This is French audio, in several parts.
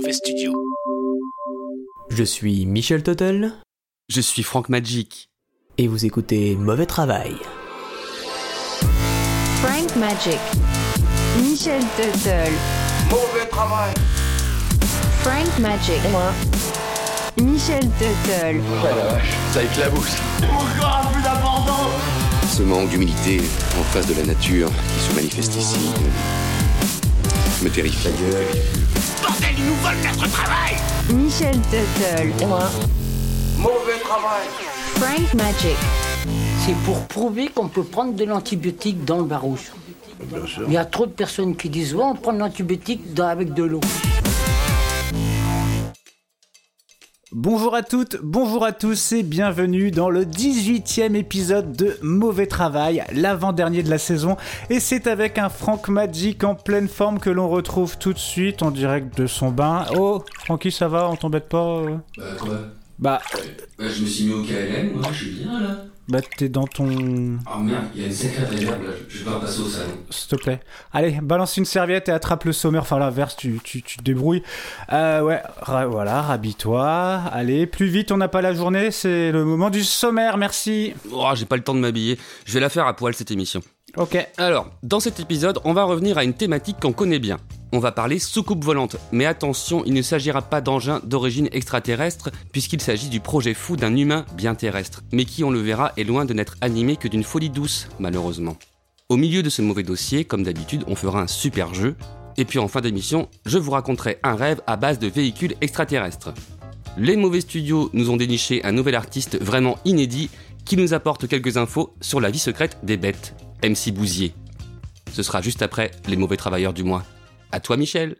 Mauvais Studio. Je suis Michel Tuttle. Je suis Franck Magic. Et vous écoutez Mauvais Travail. Frank Magic. Michel Tuttle. Mauvais travail. Frank Magic. Moi. Michel Tuttle. Oh la vache, ça éclabousse. D'abandon Ce manque d'humilité en face de la nature qui se manifeste ici me terrifie. Bordel, ils nous volent notre travail Michel Tuttle. Moi Mauvais travail. Frank Magic. C'est pour prouver qu'on peut prendre de l'antibiotique dans le barouche. Bien sûr. Il y a trop de personnes qui disent ouais, on prend de l'antibiotique dans- avec de l'eau. Bonjour à toutes, bonjour à tous et bienvenue dans le 18e épisode de Mauvais Travail, l'avant-dernier de la saison. Et c'est avec un Frank Magic en pleine forme que l'on retrouve tout de suite en direct de son bain. Oh, Francky, ça va, on t'embête pas euh? Bah quoi? Bah, Bah je me suis mis au KLM, moi je suis bien là. Bah t'es dans ton... Oh merde, il y a une sacrée réverb là, je vais pas passer au salon. S'il te plaît. Allez, balance une serviette et attrape le sommaire. Enfin, l'inverse, tu, tu, tu te débrouilles. Euh, ouais, ra- voilà, rhabille-toi. Allez, plus vite, on n'a pas la journée. C'est le moment du sommaire, merci. Oh, j'ai pas le temps de m'habiller. Je vais la faire à poil cette émission. Ok. Alors, dans cet épisode, on va revenir à une thématique qu'on connaît bien. On va parler soucoupe volante, mais attention, il ne s'agira pas d'engins d'origine extraterrestre, puisqu'il s'agit du projet fou d'un humain bien terrestre, mais qui, on le verra, est loin de n'être animé que d'une folie douce, malheureusement. Au milieu de ce mauvais dossier, comme d'habitude, on fera un super jeu, et puis en fin d'émission, je vous raconterai un rêve à base de véhicules extraterrestres. Les mauvais studios nous ont déniché un nouvel artiste vraiment inédit qui nous apporte quelques infos sur la vie secrète des bêtes, MC Bousier. Ce sera juste après les mauvais travailleurs du mois. À toi Michel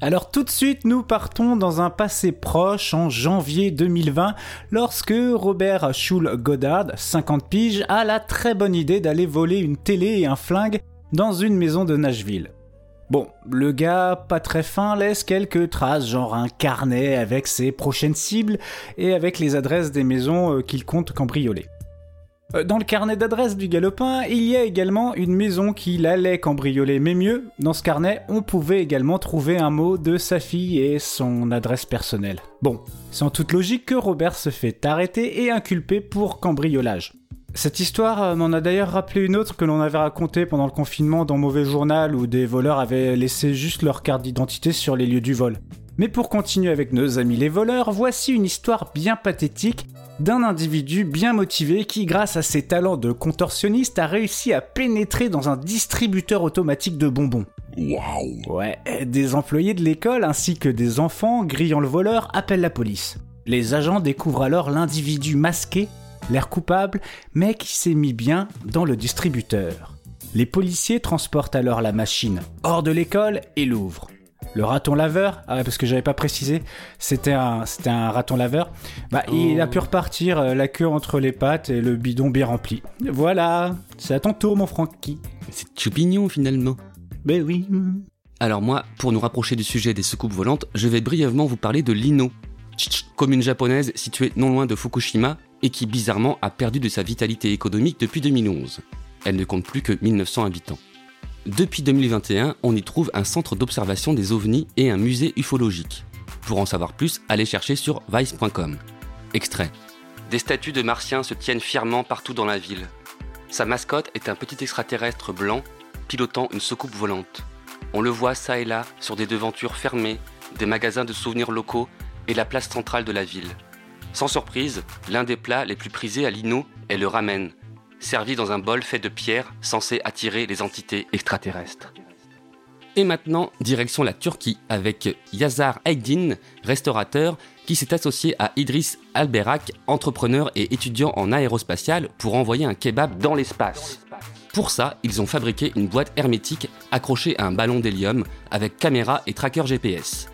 Alors tout de suite, nous partons dans un passé proche en janvier 2020, lorsque Robert Schul Goddard, 50 piges, a la très bonne idée d'aller voler une télé et un flingue dans une maison de Nashville. Bon, le gars, pas très fin, laisse quelques traces, genre un carnet avec ses prochaines cibles et avec les adresses des maisons euh, qu'il compte cambrioler. Euh, Dans le carnet d'adresses du galopin, il y a également une maison qu'il allait cambrioler, mais mieux, dans ce carnet, on pouvait également trouver un mot de sa fille et son adresse personnelle. Bon, c'est en toute logique que Robert se fait arrêter et inculper pour cambriolage. Cette histoire euh, m'en a d'ailleurs rappelé une autre que l'on avait racontée pendant le confinement dans Mauvais Journal où des voleurs avaient laissé juste leur carte d'identité sur les lieux du vol. Mais pour continuer avec nos amis les voleurs, voici une histoire bien pathétique d'un individu bien motivé qui, grâce à ses talents de contorsionniste, a réussi à pénétrer dans un distributeur automatique de bonbons. Waouh Ouais, des employés de l'école ainsi que des enfants, grillant le voleur, appellent la police. Les agents découvrent alors l'individu masqué, l'air coupable, mais qui s'est mis bien dans le distributeur. Les policiers transportent alors la machine hors de l'école et l'ouvrent. Le raton laveur, ah ouais, parce que j'avais pas précisé, c'était un, c'était un raton laveur. Bah, il a pu repartir, euh, la queue entre les pattes et le bidon bien rempli. Voilà, c'est à ton tour, mon Francky. C'est Choupignon finalement. Ben oui. Alors moi, pour nous rapprocher du sujet des soucoupes volantes, je vais brièvement vous parler de l'Ino, commune japonaise située non loin de Fukushima et qui bizarrement a perdu de sa vitalité économique depuis 2011. Elle ne compte plus que 1900 habitants. Depuis 2021, on y trouve un centre d'observation des ovnis et un musée ufologique. Pour en savoir plus, allez chercher sur vice.com. Extrait. Des statues de martiens se tiennent fièrement partout dans la ville. Sa mascotte est un petit extraterrestre blanc pilotant une soucoupe volante. On le voit ça et là sur des devantures fermées, des magasins de souvenirs locaux et la place centrale de la ville. Sans surprise, l'un des plats les plus prisés à Lino est le ramen, servi dans un bol fait de pierre censé attirer les entités extraterrestres. Et maintenant, direction la Turquie avec Yazar Aydin, restaurateur, qui s'est associé à Idriss Alberak, entrepreneur et étudiant en aérospatial, pour envoyer un kebab dans l'espace. Pour ça, ils ont fabriqué une boîte hermétique accrochée à un ballon d'hélium avec caméra et tracker GPS.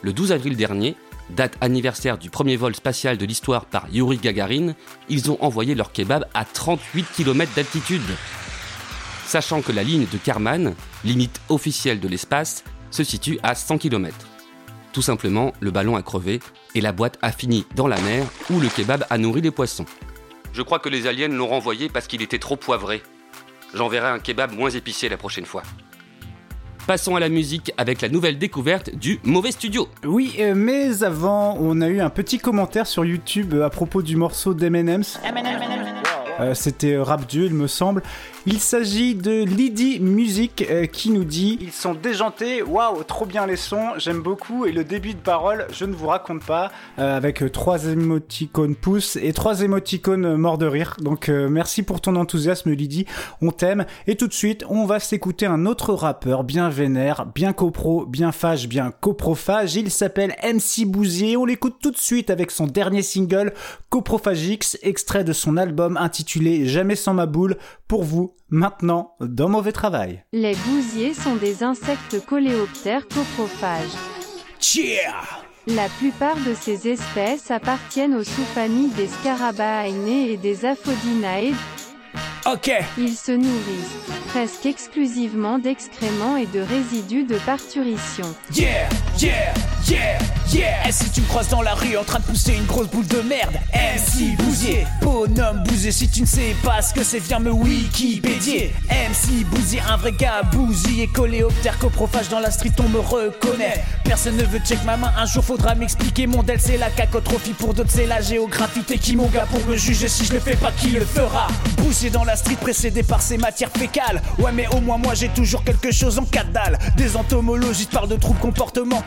Le 12 avril dernier, date anniversaire du premier vol spatial de l'histoire par Yuri Gagarin, ils ont envoyé leur kebab à 38 km d'altitude. Sachant que la ligne de Karman, limite officielle de l'espace, se situe à 100 km. Tout simplement, le ballon a crevé et la boîte a fini dans la mer où le kebab a nourri les poissons. Je crois que les aliens l'ont renvoyé parce qu'il était trop poivré. J'enverrai un kebab moins épicé la prochaine fois. Passons à la musique avec la nouvelle découverte du Mauvais Studio. Oui, euh, mais avant, on a eu un petit commentaire sur YouTube à propos du morceau d'M&M's. Euh, C'était euh, Rap Dieu, il me semble. Il s'agit de Lydie Music euh, qui nous dit Ils sont déjantés, waouh, trop bien les sons, j'aime beaucoup. Et le début de parole, je ne vous raconte pas, euh, avec euh, trois émoticônes pouces et trois émoticônes morts de rire. Donc merci pour ton enthousiasme, Lydie, on t'aime. Et tout de suite, on va s'écouter un autre rappeur bien vénère, bien copro, bien fâche, bien coprophage. Il s'appelle MC Bouzier. On l'écoute tout de suite avec son dernier single, Coprophagix, extrait de son album intitulé Jamais sans ma boule, pour vous, maintenant, dans Mauvais Travail. Les gousiers sont des insectes coléoptères coprophages. Cheer La plupart de ces espèces appartiennent aux sous-familles des Scarabaeinae et des Aphrodinae. Ok Ils se nourrissent presque exclusivement d'excréments et de résidus de parturition. Yeah, yeah, yeah, yeah. Et si tu me croises dans la rue en train de pousser une grosse boule de merde, MC Bousier, bonhomme Bousier, si tu ne sais pas ce que c'est, viens me Wikipédier. MC Bousier, un vrai gars bousillé, coléoptère, coprophage dans la street, on me reconnaît. Personne ne veut check ma main, un jour faudra m'expliquer. Mon del, c'est la cacotrophie, pour d'autres, c'est la géographie. T'es qui mon gars pour me juger si je le fais pas, qui le fera? Bousier dans la street, précédé par ses matières fécales. Ouais, mais au moins, moi j'ai toujours quelque chose en quatre dalles. Des entomologistes parlent de troubles comportementaux.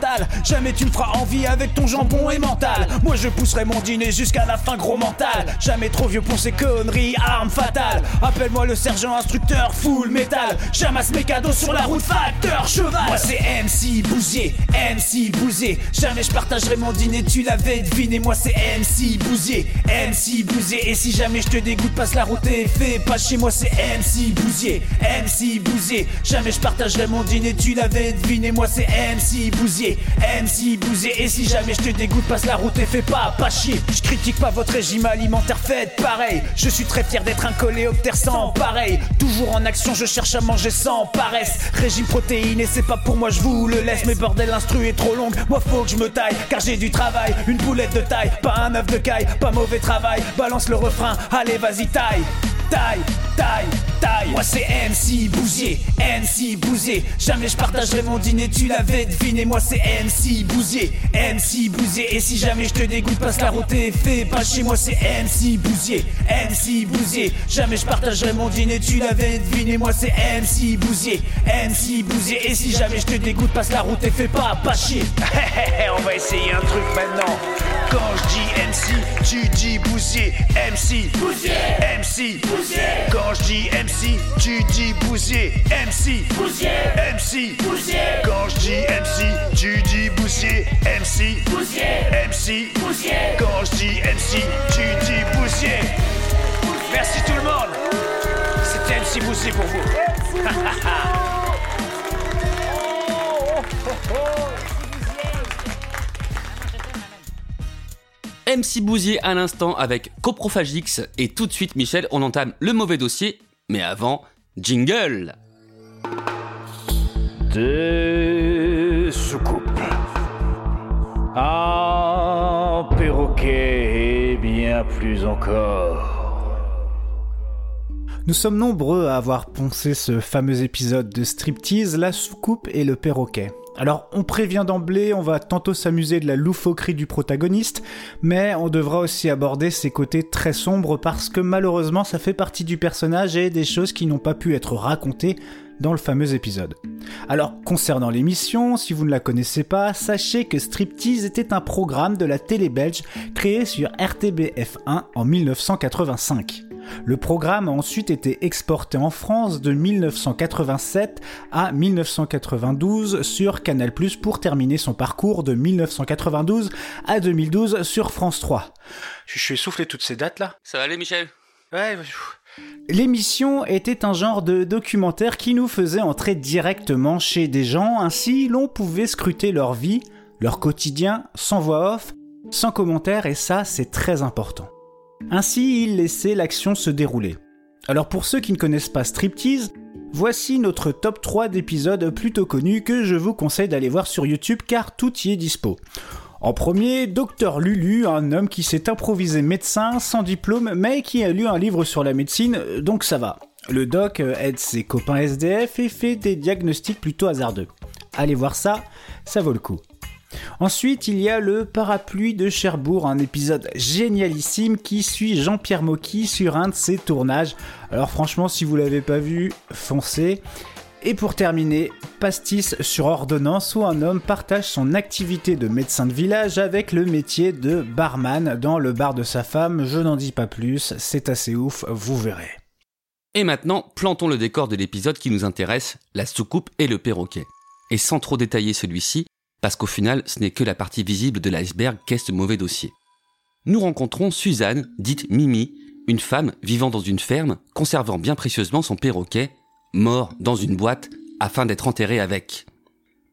Jamais tu me feras envie avec ton jambon et mental. Moi je pousserai mon dîner jusqu'à la fin, gros mental. Jamais trop vieux pour ces conneries, armes fatales. Appelle-moi le sergent instructeur, full métal. J'amasse mes cadeaux sur la route, facteur cheval. Moi c'est MC Bousier, MC Bousier. Jamais je partagerai mon dîner, tu l'avais deviné. Moi c'est MC Bousier, MC Bousier. Et si jamais je te dégoûte, passe la route et fais pas chez moi, c'est MC Bousier, MC Bousier. Jamais je partagerai mon dîner, tu l'avais deviné. Moi c'est MC Bousier, MC Bousier. Et si jamais je te dégoûte, passe la route et fais pas, pas chier. Je critique pas votre régime alimentaire, faites pareil. Je suis très fier d'être un coléoptère sans pareil. Toujours en action, je cherche à manger sans paresse. Régime protéiné, c'est pas pour moi, je vous le laisse. Mais bordel, l'instru trop longue, moi faut que je me taille. Car j'ai du travail, une boulette de taille, pas un œuf de caille, pas mauvais travail. Balance le refrain, allez vas-y taille. Taille, taille, taille. Moi c'est MC Bousier, MC Bousier. Jamais je partagerai mon dîner, tu l'avais deviné. Moi c'est MC Bousier, MC Bousier. Et si jamais je te dégoûte, passe la route et fais pas chez moi, c'est MC Bousier, MC Bousier. Jamais je partagerai mon dîner, tu l'avais deviné. Moi c'est MC Bousier, MC Bousier. Et si jamais je te dégoûte, passe la route et fais pas, pas chier. On va essayer un truc maintenant. Quand je dis MC, tu dis Bousier, MC, Bousier, MC, Bousier. Quand je dis MC, tu dis Bousier, MC, Bousier, MC, Bousier. Quand je dis MC, tu dis Bousier, MC, Bousier, MC, Bousier. Quand je dis MC, tu dis Bousier. Merci tout le monde. C'était MC Bousier pour vous. MC Bousier à l'instant avec Coprophagix et tout de suite Michel, on entame le mauvais dossier, mais avant, jingle Des soucoupes. Un perroquet et bien plus encore. Nous sommes nombreux à avoir poncé ce fameux épisode de striptease, la soucoupe et le perroquet. Alors on prévient d'emblée, on va tantôt s'amuser de la loufoquerie du protagoniste, mais on devra aussi aborder ses côtés très sombres parce que malheureusement ça fait partie du personnage et des choses qui n'ont pas pu être racontées dans le fameux épisode. Alors, concernant l'émission, si vous ne la connaissez pas, sachez que Striptease était un programme de la télé belge créé sur RTBF1 en 1985. Le programme a ensuite été exporté en France de 1987 à 1992 sur Canal+, pour terminer son parcours de 1992 à 2012 sur France 3. Je suis essoufflé toutes ces dates là. Ça va aller Michel? Ouais. L'émission était un genre de documentaire qui nous faisait entrer directement chez des gens, ainsi l'on pouvait scruter leur vie, leur quotidien, sans voix off, sans commentaire, et ça c'est très important. Ainsi, il laissait l'action se dérouler. Alors pour ceux qui ne connaissent pas Striptease, voici notre top 3 d'épisodes plutôt connus que je vous conseille d'aller voir sur YouTube car tout y est dispo. En premier, Docteur Lulu, un homme qui s'est improvisé médecin sans diplôme mais qui a lu un livre sur la médecine, donc ça va. Le doc aide ses copains SDF et fait des diagnostics plutôt hasardeux. Allez voir ça, ça vaut le coup. Ensuite, il y a le Parapluie de Cherbourg, un épisode génialissime qui suit Jean-Pierre Mocky sur un de ses tournages. Alors franchement, si vous l'avez pas vu, foncez. Et pour terminer, Pastis sur ordonnance où un homme partage son activité de médecin de village avec le métier de barman dans le bar de sa femme. Je n'en dis pas plus, c'est assez ouf, vous verrez. Et maintenant, plantons le décor de l'épisode qui nous intéresse, la soucoupe et le perroquet. Et sans trop détailler celui-ci, parce qu'au final, ce n'est que la partie visible de l'iceberg qu'est ce mauvais dossier. Nous rencontrons Suzanne, dite Mimi, une femme vivant dans une ferme, conservant bien précieusement son perroquet, mort dans une boîte, afin d'être enterré avec.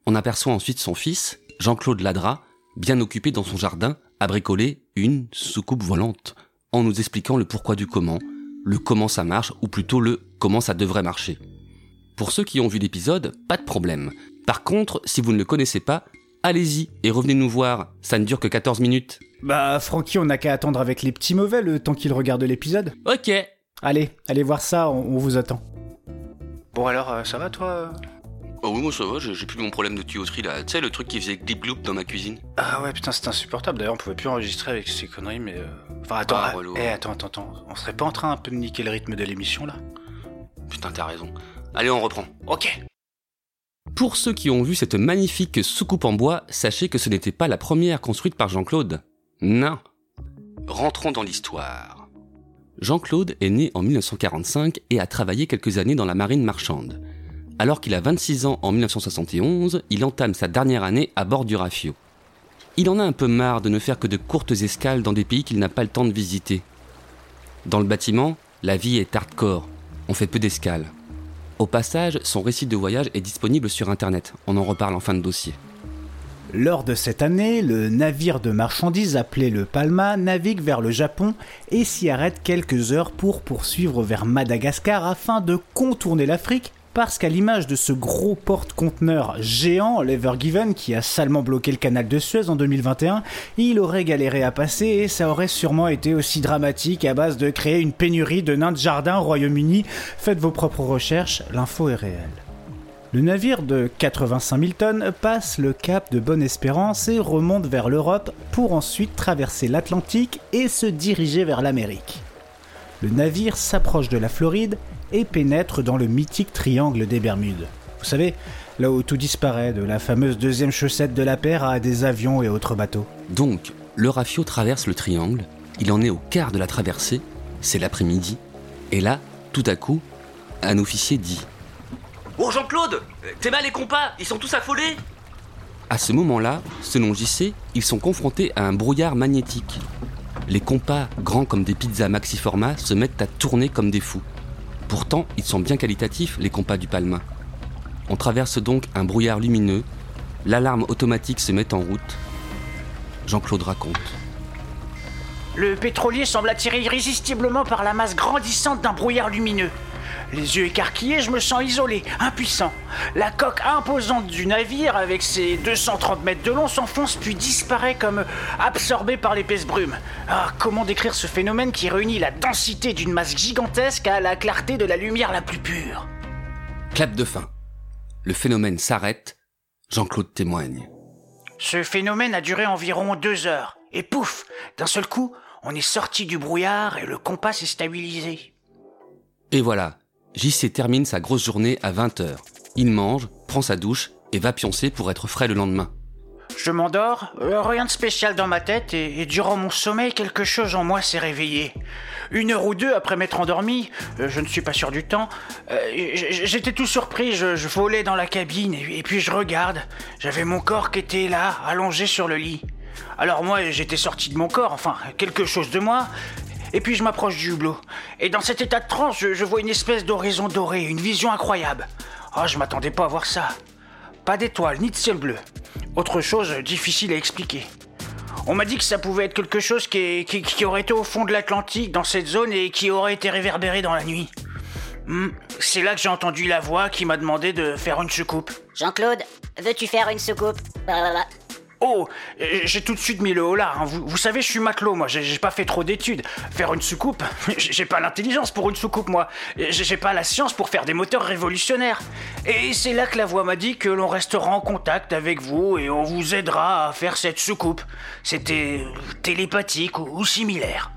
On aperçoit ensuite son fils, Jean-Claude Ladra, bien occupé dans son jardin, à bricoler une soucoupe volante, en nous expliquant le pourquoi du comment, le comment ça marche, ou plutôt le comment ça devrait marcher. Pour ceux qui ont vu l'épisode, pas de problème. Par contre, si vous ne le connaissez pas, allez-y et revenez nous voir, ça ne dure que 14 minutes. Bah, Francky, on n'a qu'à attendre avec les petits mauvais le temps qu'il regarde l'épisode. Ok. Allez, allez voir ça, on, on vous attend. Bon alors, euh, ça va toi? Oh oui, moi ça va, j'ai j'ai plus mon problème de tuyauterie là. Tu sais, le truc qui faisait glip gloop dans ma cuisine. Ah ouais, putain, c'est insupportable. D'ailleurs, on pouvait plus enregistrer avec ces conneries, mais... euh, Enfin, attends, Ah, ah, relou. eh, attends, attends, attends. On serait pas en train un peu de niquer le rythme de l'émission, là? Putain, t'as raison. Allez, on reprend. Ok. Pour ceux qui ont vu cette magnifique soucoupe en bois, sachez que ce n'était pas la première construite par Jean-Claude. Non. Rentrons dans l'histoire. Jean-Claude est né en 1945 et a travaillé quelques années dans la marine marchande. Alors qu'il a 26 ans en 1971, il entame sa dernière année à bord du Rafio. Il en a un peu marre de ne faire que de courtes escales dans des pays qu'il n'a pas le temps de visiter. Dans le bâtiment, la vie est hardcore. On fait peu d'escales. Au passage, son récit de voyage est disponible sur internet. On en reparle en fin de dossier. Lors de cette année, le navire de marchandises appelé le Palma navigue vers le Japon et s'y arrête quelques heures pour poursuivre vers Madagascar afin de contourner l'Afrique parce qu'à l'image de ce gros porte-conteneur géant, l'Evergiven, qui a salement bloqué le canal de Suez en 2021, il aurait galéré à passer et ça aurait sûrement été aussi dramatique à base de créer une pénurie de nains de jardin au Royaume-Uni. Faites vos propres recherches, l'info est réelle. Le navire de 85 000 tonnes passe le cap de Bonne-Espérance et remonte vers l'Europe pour ensuite traverser l'Atlantique et se diriger vers l'Amérique. Le navire s'approche de la Floride et pénètre dans le mythique triangle des Bermudes. Vous savez, là où tout disparaît, de la fameuse deuxième chaussette de la paire à des avions et autres bateaux. Donc, le Rafio traverse le triangle, il en est au quart de la traversée, c'est l'après-midi, et là, tout à coup, un officier dit Oh Jean-Claude T'es mal les compas Ils sont tous affolés À ce moment-là, selon JC, ils sont confrontés à un brouillard magnétique. Les compas, grands comme des pizzas maxi format, se mettent à tourner comme des fous. Pourtant, ils sont bien qualitatifs, les compas du Palma. On traverse donc un brouillard lumineux, l'alarme automatique se met en route. Jean-Claude raconte. Le pétrolier semble attiré irrésistiblement par la masse grandissante d'un brouillard lumineux. Les yeux écarquillés, je me sens isolé, impuissant. La coque imposante du navire, avec ses 230 mètres de long, s'enfonce puis disparaît comme absorbé par l'épaisse brume. Ah, comment décrire ce phénomène qui réunit la densité d'une masse gigantesque à la clarté de la lumière la plus pure? Clap de fin. Le phénomène s'arrête. Jean-Claude témoigne. Ce phénomène a duré environ deux heures. Et pouf D'un seul coup, on est sorti du brouillard et le compas s'est stabilisé. Et voilà, JC termine sa grosse journée à 20h. Il mange, prend sa douche et va pioncer pour être frais le lendemain. Je m'endors, euh, rien de spécial dans ma tête, et, durant mon sommeil, quelque chose en moi s'est réveillé. Une heure ou deux après m'être endormi, euh, je ne suis pas sûr du temps, euh, j'étais tout surpris, je, volais dans la cabine, et puis je regarde, j'avais mon corps qui était là, allongé sur le lit. Alors moi, j'étais sorti de mon corps, enfin, quelque chose de moi, et puis je m'approche du hublot. Et dans cet état de transe, je, vois une espèce d'horizon doré, une vision incroyable. Oh, je m'attendais pas à voir ça. Pas d'étoiles, ni de ciel bleu. Autre chose difficile à expliquer. On m'a dit que ça pouvait être quelque chose qui, aurait été au fond de l'Atlantique, dans cette zone, et qui aurait été réverbéré dans la nuit. Hmm, C'est là que j'ai entendu la voix qui m'a demandé de faire une soucoupe. Jean-Claude, veux-tu faire une soucoupe? Oh, euh, j'ai tout de suite mis le haut là. hein. Vous, savez, je suis matelot, moi. J'ai pas fait trop d'études. Faire une soucoupe, j'ai pas l'intelligence pour une soucoupe, moi. J'ai pas la science pour faire des moteurs révolutionnaires. Et c'est là que la voix m'a dit que l'on restera en contact avec vous et on vous aidera à faire cette soucoupe. C'était télépathique ou, ou similaire.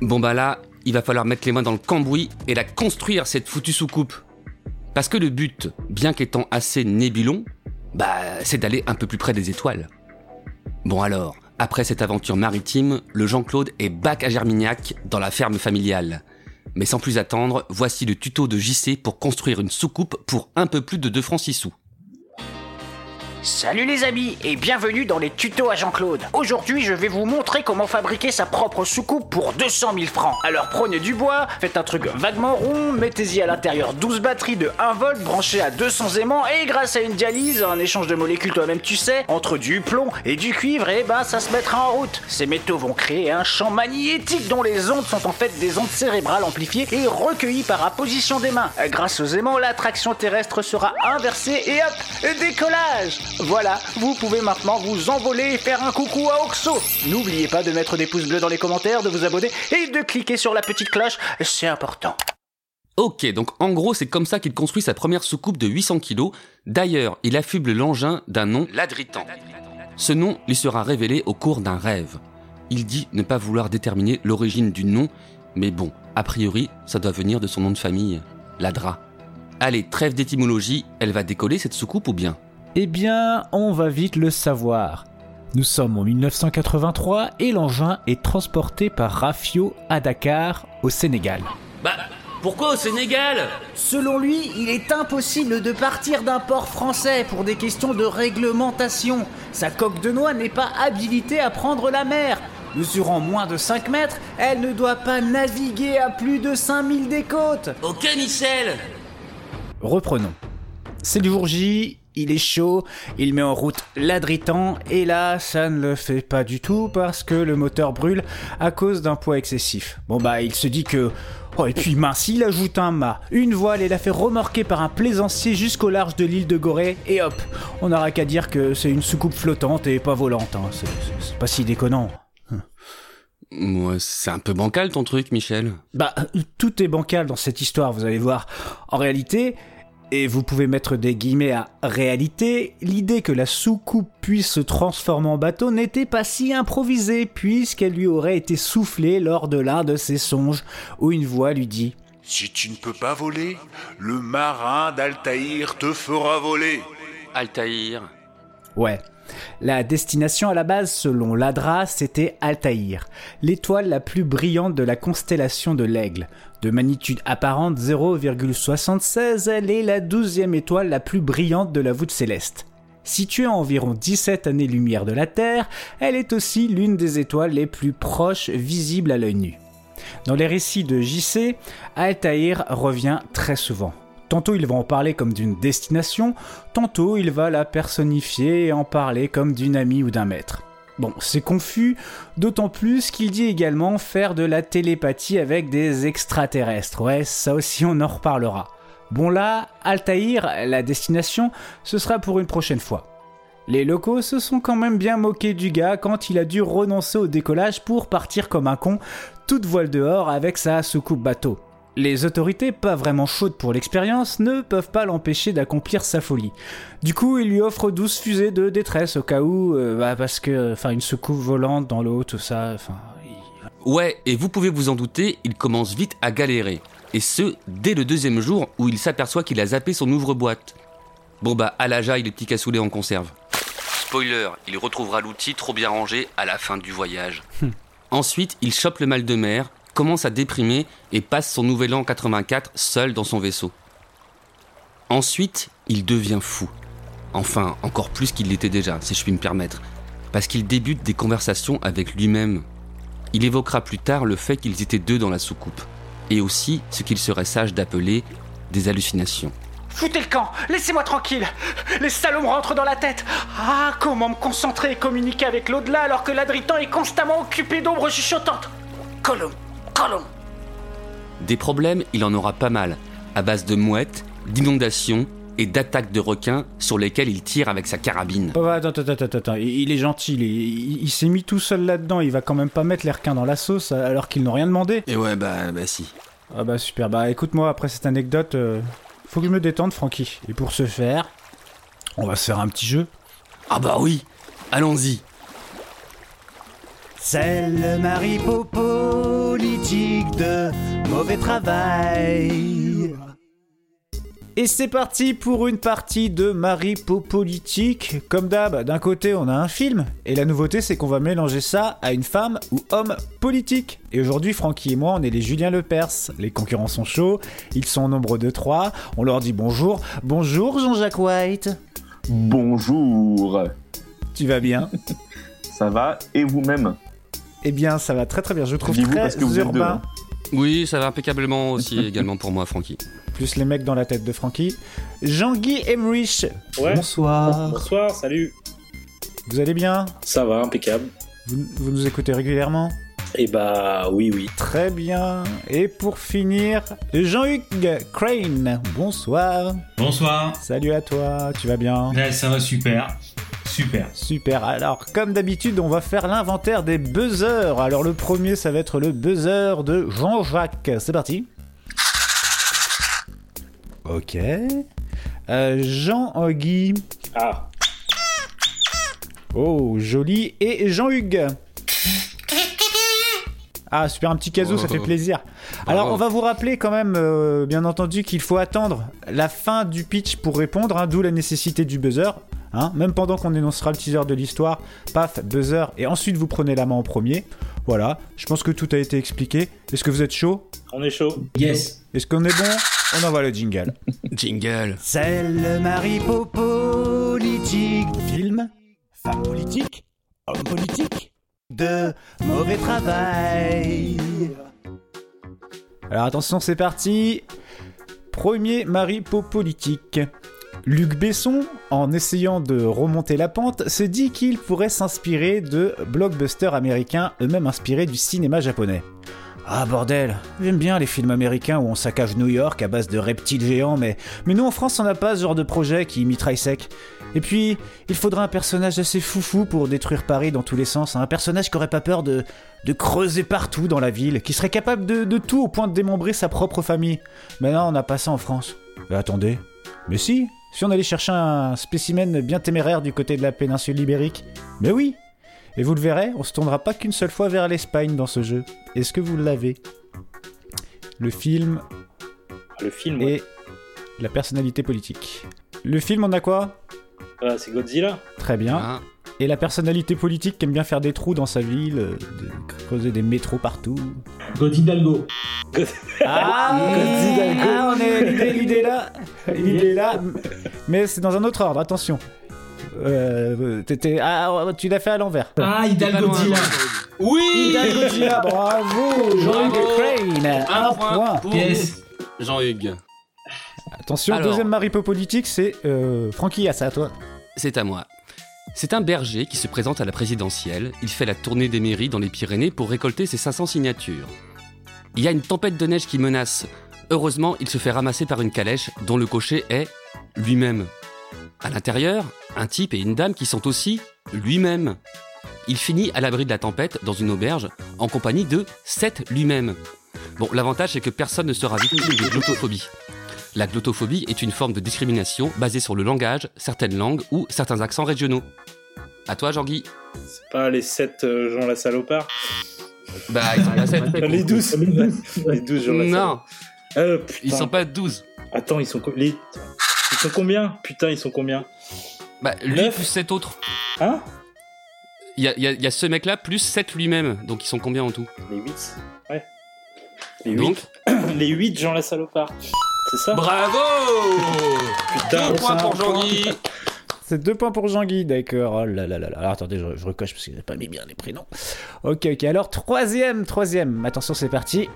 Bon bah là, il va falloir mettre les mains dans le cambouis et la construire cette foutue soucoupe. Parce que le but, bien qu'étant assez nébulon, bah c'est d'aller un peu plus près des étoiles. Bon alors, après cette aventure maritime, le Jean-Claude est bac à Germignac dans la ferme familiale. Mais sans plus attendre, voici le tuto de JC pour construire une soucoupe pour un peu plus de 2 francs 6 sous. Salut les amis et bienvenue dans les tutos à Jean-Claude. Aujourd'hui, je vais vous montrer comment fabriquer sa propre soucoupe pour 200 000 francs. Alors prenez du bois, faites un truc vaguement rond, mettez-y à l'intérieur 12 batteries de 1 volt branchées à 200 aimants et grâce à une dialyse, un échange de molécules toi-même tu sais, entre du plomb et du cuivre, et ben ça se mettra en route. Ces métaux vont créer un champ magnétique dont les ondes sont en fait des ondes cérébrales amplifiées et recueillies par apposition des mains. Grâce aux aimants, l'attraction terrestre sera inversée et hop, décollage voilà, vous pouvez maintenant vous envoler et faire un coucou à Oxo. N'oubliez pas de mettre des pouces bleus dans les commentaires, de vous abonner et de cliquer sur la petite cloche, c'est important. Ok, donc en gros, c'est comme ça qu'il construit sa première soucoupe de 800 kg. D'ailleurs, il affuble l'engin d'un nom Ladritan. Ce nom lui sera révélé au cours d'un rêve. Il dit ne pas vouloir déterminer l'origine du nom, mais bon, a priori, ça doit venir de son nom de famille, Ladra. Allez, trêve d'étymologie, elle va décoller cette soucoupe ou bien? Eh bien, on va vite le savoir. Nous sommes en 1983 et l'engin est transporté par Rafio à Dakar, au Sénégal. Bah, pourquoi au Sénégal? Selon lui, il est impossible de partir d'un port français pour des questions de réglementation. Sa coque de noix n'est pas habilitée à prendre la mer. Mesurant moins de 5 mètres, elle ne doit pas naviguer à plus de 5000 des côtes. Ok, Michel Reprenons. C'est le jour J, il est chaud, il met en route l'adritan, et là, ça ne le fait pas du tout parce que le moteur brûle à cause d'un poids excessif. Bon bah, il se dit que... Oh, et puis mince, il ajoute un mât, une voile et la fait remorquer par un plaisancier jusqu'au large de l'île de Gorée, et hop, on n'aura qu'à dire que c'est une soucoupe flottante et pas volante, hein. c'est, pas si déconnant. Ouais, c'est un peu bancal ton truc, Michel. Bah, tout est bancal dans cette histoire, vous allez voir. En réalité, et vous pouvez mettre des guillemets à réalité, l'idée que la soucoupe puisse se transformer en bateau n'était pas si improvisée, puisqu'elle lui aurait été soufflée lors de l'un de ses songes, où une voix lui dit Si tu ne peux pas voler, le marin d'Altaïr te fera voler. Altaïr. Ouais. La destination à la base, selon l'Adra, c'était Altaïr, l'étoile la plus brillante de la constellation de l'Aigle. De magnitude apparente 0,76, elle est la douzième étoile la plus brillante de la voûte céleste. Située à environ 17 années-lumière de la Terre, elle est aussi l'une des étoiles les plus proches visibles à l'œil nu. Dans les récits de JC, Altaïr revient très souvent. Tantôt il va en parler comme d'une destination, tantôt il va la personnifier et en parler comme d'une amie ou d'un maître. Bon, c'est confus, d'autant plus qu'il dit également faire de la télépathie avec des extraterrestres. Ouais, ça aussi on en reparlera. Bon là, Altaïr, la destination, ce sera pour une prochaine fois. Les locaux se sont quand même bien moqués du gars quand il a dû renoncer au décollage pour partir comme un con, toute voile dehors avec sa soucoupe bateau. Les autorités, pas vraiment chaudes pour l'expérience, ne peuvent pas l'empêcher d'accomplir sa folie. Du coup, ils lui offrent 12 fusées de détresse au cas où, euh, bah, parce que, enfin, une soucoupe volante dans l'eau, tout ça, enfin... Ouais, et vous pouvez vous en douter, il commence vite à galérer. Et ce, dès le deuxième jour où il s'aperçoit qu'il a zappé son ouvre-boîte. Bon bah, à la jaille, les petits cassoulets en conserve. Spoiler, il retrouvera l'outil trop bien rangé à la fin du voyage. Ensuite, il chope le mal de mer, commence à déprimer et passe son nouvel an 84 seul dans son vaisseau. Ensuite, il devient fou. Enfin, encore plus qu'il l'était déjà, si je puis me permettre. Parce qu'il débute des conversations avec lui-même. Il évoquera plus tard le fait qu'ils étaient deux dans la soucoupe. Et aussi ce qu'il serait sage d'appeler des hallucinations. Foutez le camp, laissez-moi tranquille. Les salauds me rentrent dans la tête. Ah, comment me concentrer et communiquer avec l'au-delà alors que l'adritan est constamment occupé d'ombres chuchotantes. Colombe, Des problèmes, il en aura pas mal, à base de mouettes, d'inondations et d'attaques de requins sur lesquels il tire avec sa carabine. Oh, attends, attends, attends, attends, il, il est gentil, il, il- il s'est mis tout seul là-dedans, il va quand même pas mettre les requins dans la sauce alors qu'ils n'ont rien demandé. Et ouais, bah, bah si. Ah bah super, bah écoute-moi, après cette anecdote, euh, faut que je me détende, Francky. Et pour ce faire, on va se faire un petit jeu. Ah bah oui, allons-y. C'est le maripo politique de mauvais travail. Et c'est parti pour une partie de maripo politique. Comme d'hab, d'un côté on a un film, et la nouveauté c'est qu'on va mélanger ça à une femme ou homme politique. Et aujourd'hui, Francky et moi, on est les Julien Lepers. Les concurrents sont chauds, ils sont au nombre de trois. On leur dit bonjour. Bonjour Jean-Jacques White. Bonjour. Tu vas bien? Ça va et vous-même? Eh bien, ça va très très bien. Je trouve Dis-vous très parce que vous êtes deux, urbain. hein. Oui, ça va impeccablement aussi également pour moi, Francky. plus les mecs dans la tête de Francky. Jean-Guy Emrich. Ouais. Bonsoir. Bonsoir, salut. Vous allez bien? Ça va, impeccable. vous, vous nous écoutez régulièrement? Eh bah oui, oui. Très bien. Et pour finir, Jean-Hugues Crane. Bonsoir. Bonsoir. Salut à toi. Tu vas bien? Ouais, ça va super. Super. Super. Alors, comme d'habitude, on va faire l'inventaire des buzzers. Alors, le premier, ça va être le buzzer de Jean-Jacques. C'est parti. Ok. Euh, Jean-Guy. Ah. Oh, joli. Et Jean-Hugues. Ah, super, un petit casou, ça fait plaisir. Alors, on va vous rappeler quand même, euh, bien entendu, qu'il faut attendre la fin du pitch pour répondre, hein, d'où la nécessité du buzzer. Hein, même pendant qu'on énoncera le teaser de l'histoire, paf, buzzer, et ensuite vous prenez la main en premier. Voilà, je pense que tout a été expliqué. Est-ce que vous êtes chaud? On est chaud. Yes. Est-ce qu'on est bon? On envoie le jingle. Jingle. C'est le maripo politique. Film, femme politique, homme politique, de mauvais travail. Alors attention, c'est parti. Premier maripo politique. Luc Besson, en essayant de remonter la pente, se dit qu'il pourrait s'inspirer de blockbusters américains, eux-mêmes inspirés du cinéma japonais. Ah bordel, j'aime bien les films américains où on saccage New York à base de reptiles géants, mais, mais nous en France on n'a pas ce genre de projet qui mitraille sec. Et puis, il faudra un personnage assez foufou pour détruire Paris dans tous les sens, un personnage qui aurait pas peur de, creuser partout dans la ville, qui serait capable de, de tout au point de démembrer sa propre famille. Mais non, on n'a pas ça en France. Mais attendez, mais si, si on allait chercher un spécimen bien téméraire du côté de la péninsule ibérique. Mais oui Et vous le verrez, on se tournera pas qu'une seule fois vers l'Espagne dans ce jeu. Est-ce que vous l'avez? Le film Le film, et la personnalité politique. Le film, on a quoi? Ah, c'est Godzilla Très bien. Ah. Et la personnalité politique qui aime bien faire des trous dans sa ville, euh, de creuser des métros partout. God Hidalgo. Ah, Ah, on est l'idée, est là, l'idée est là, mais c'est dans un autre ordre. Attention. Euh, t'étais- ah, tu l'as fait à l'envers. Ah, Hidalgo Godzilla. Oui Hidalgo bravo, Jean-Hugues Bravo. Crane, Un point pour Yes. Jean-Hugues. Attention, Alors. deuxième maripo politique, c'est euh, Francky, à ça à toi. C'est à moi. C'est un berger qui se présente à la présidentielle. Il fait la tournée des mairies dans les Pyrénées pour récolter ses 500 signatures. Il y a une tempête de neige qui menace. Heureusement, il se fait ramasser par une calèche dont le cocher est lui-même. À l'intérieur, un type et une dame qui sont aussi lui-même. Il finit à l'abri de la tempête dans une auberge en compagnie de Seth lui-même. Bon, l'avantage c'est que personne ne sera victime de glottophobie. La glottophobie est une forme de discrimination basée sur le langage, certaines langues ou certains accents régionaux. À toi, Jean-Guy. C'est pas les 7 Jean la salopard Bah, ils sont pas sept. Les 12 Les 12 Jean la Non, salopard. Euh, ils sont pas 12. Attends, ils sont, les... ils sont combien? Putain, ils sont combien? Bah, lui Neuf. plus 7 autres. Hein? Il y a, il y a- il y a ce mec-là plus 7 lui-même. Donc ils sont combien en tout? Les 8 Ouais. Les 8 Donc Les 8 Jean la salopard. C'est ça Bravo Putain, Deux points c'est pour. Jean-Guy. C'est deux points pour Jean-Guy, d'accord. Oh là là là là. Alors attendez, je, je recoche parce que j'ai pas mis bien les prénoms. Ok, ok. Alors troisième, troisième. Attention, c'est parti.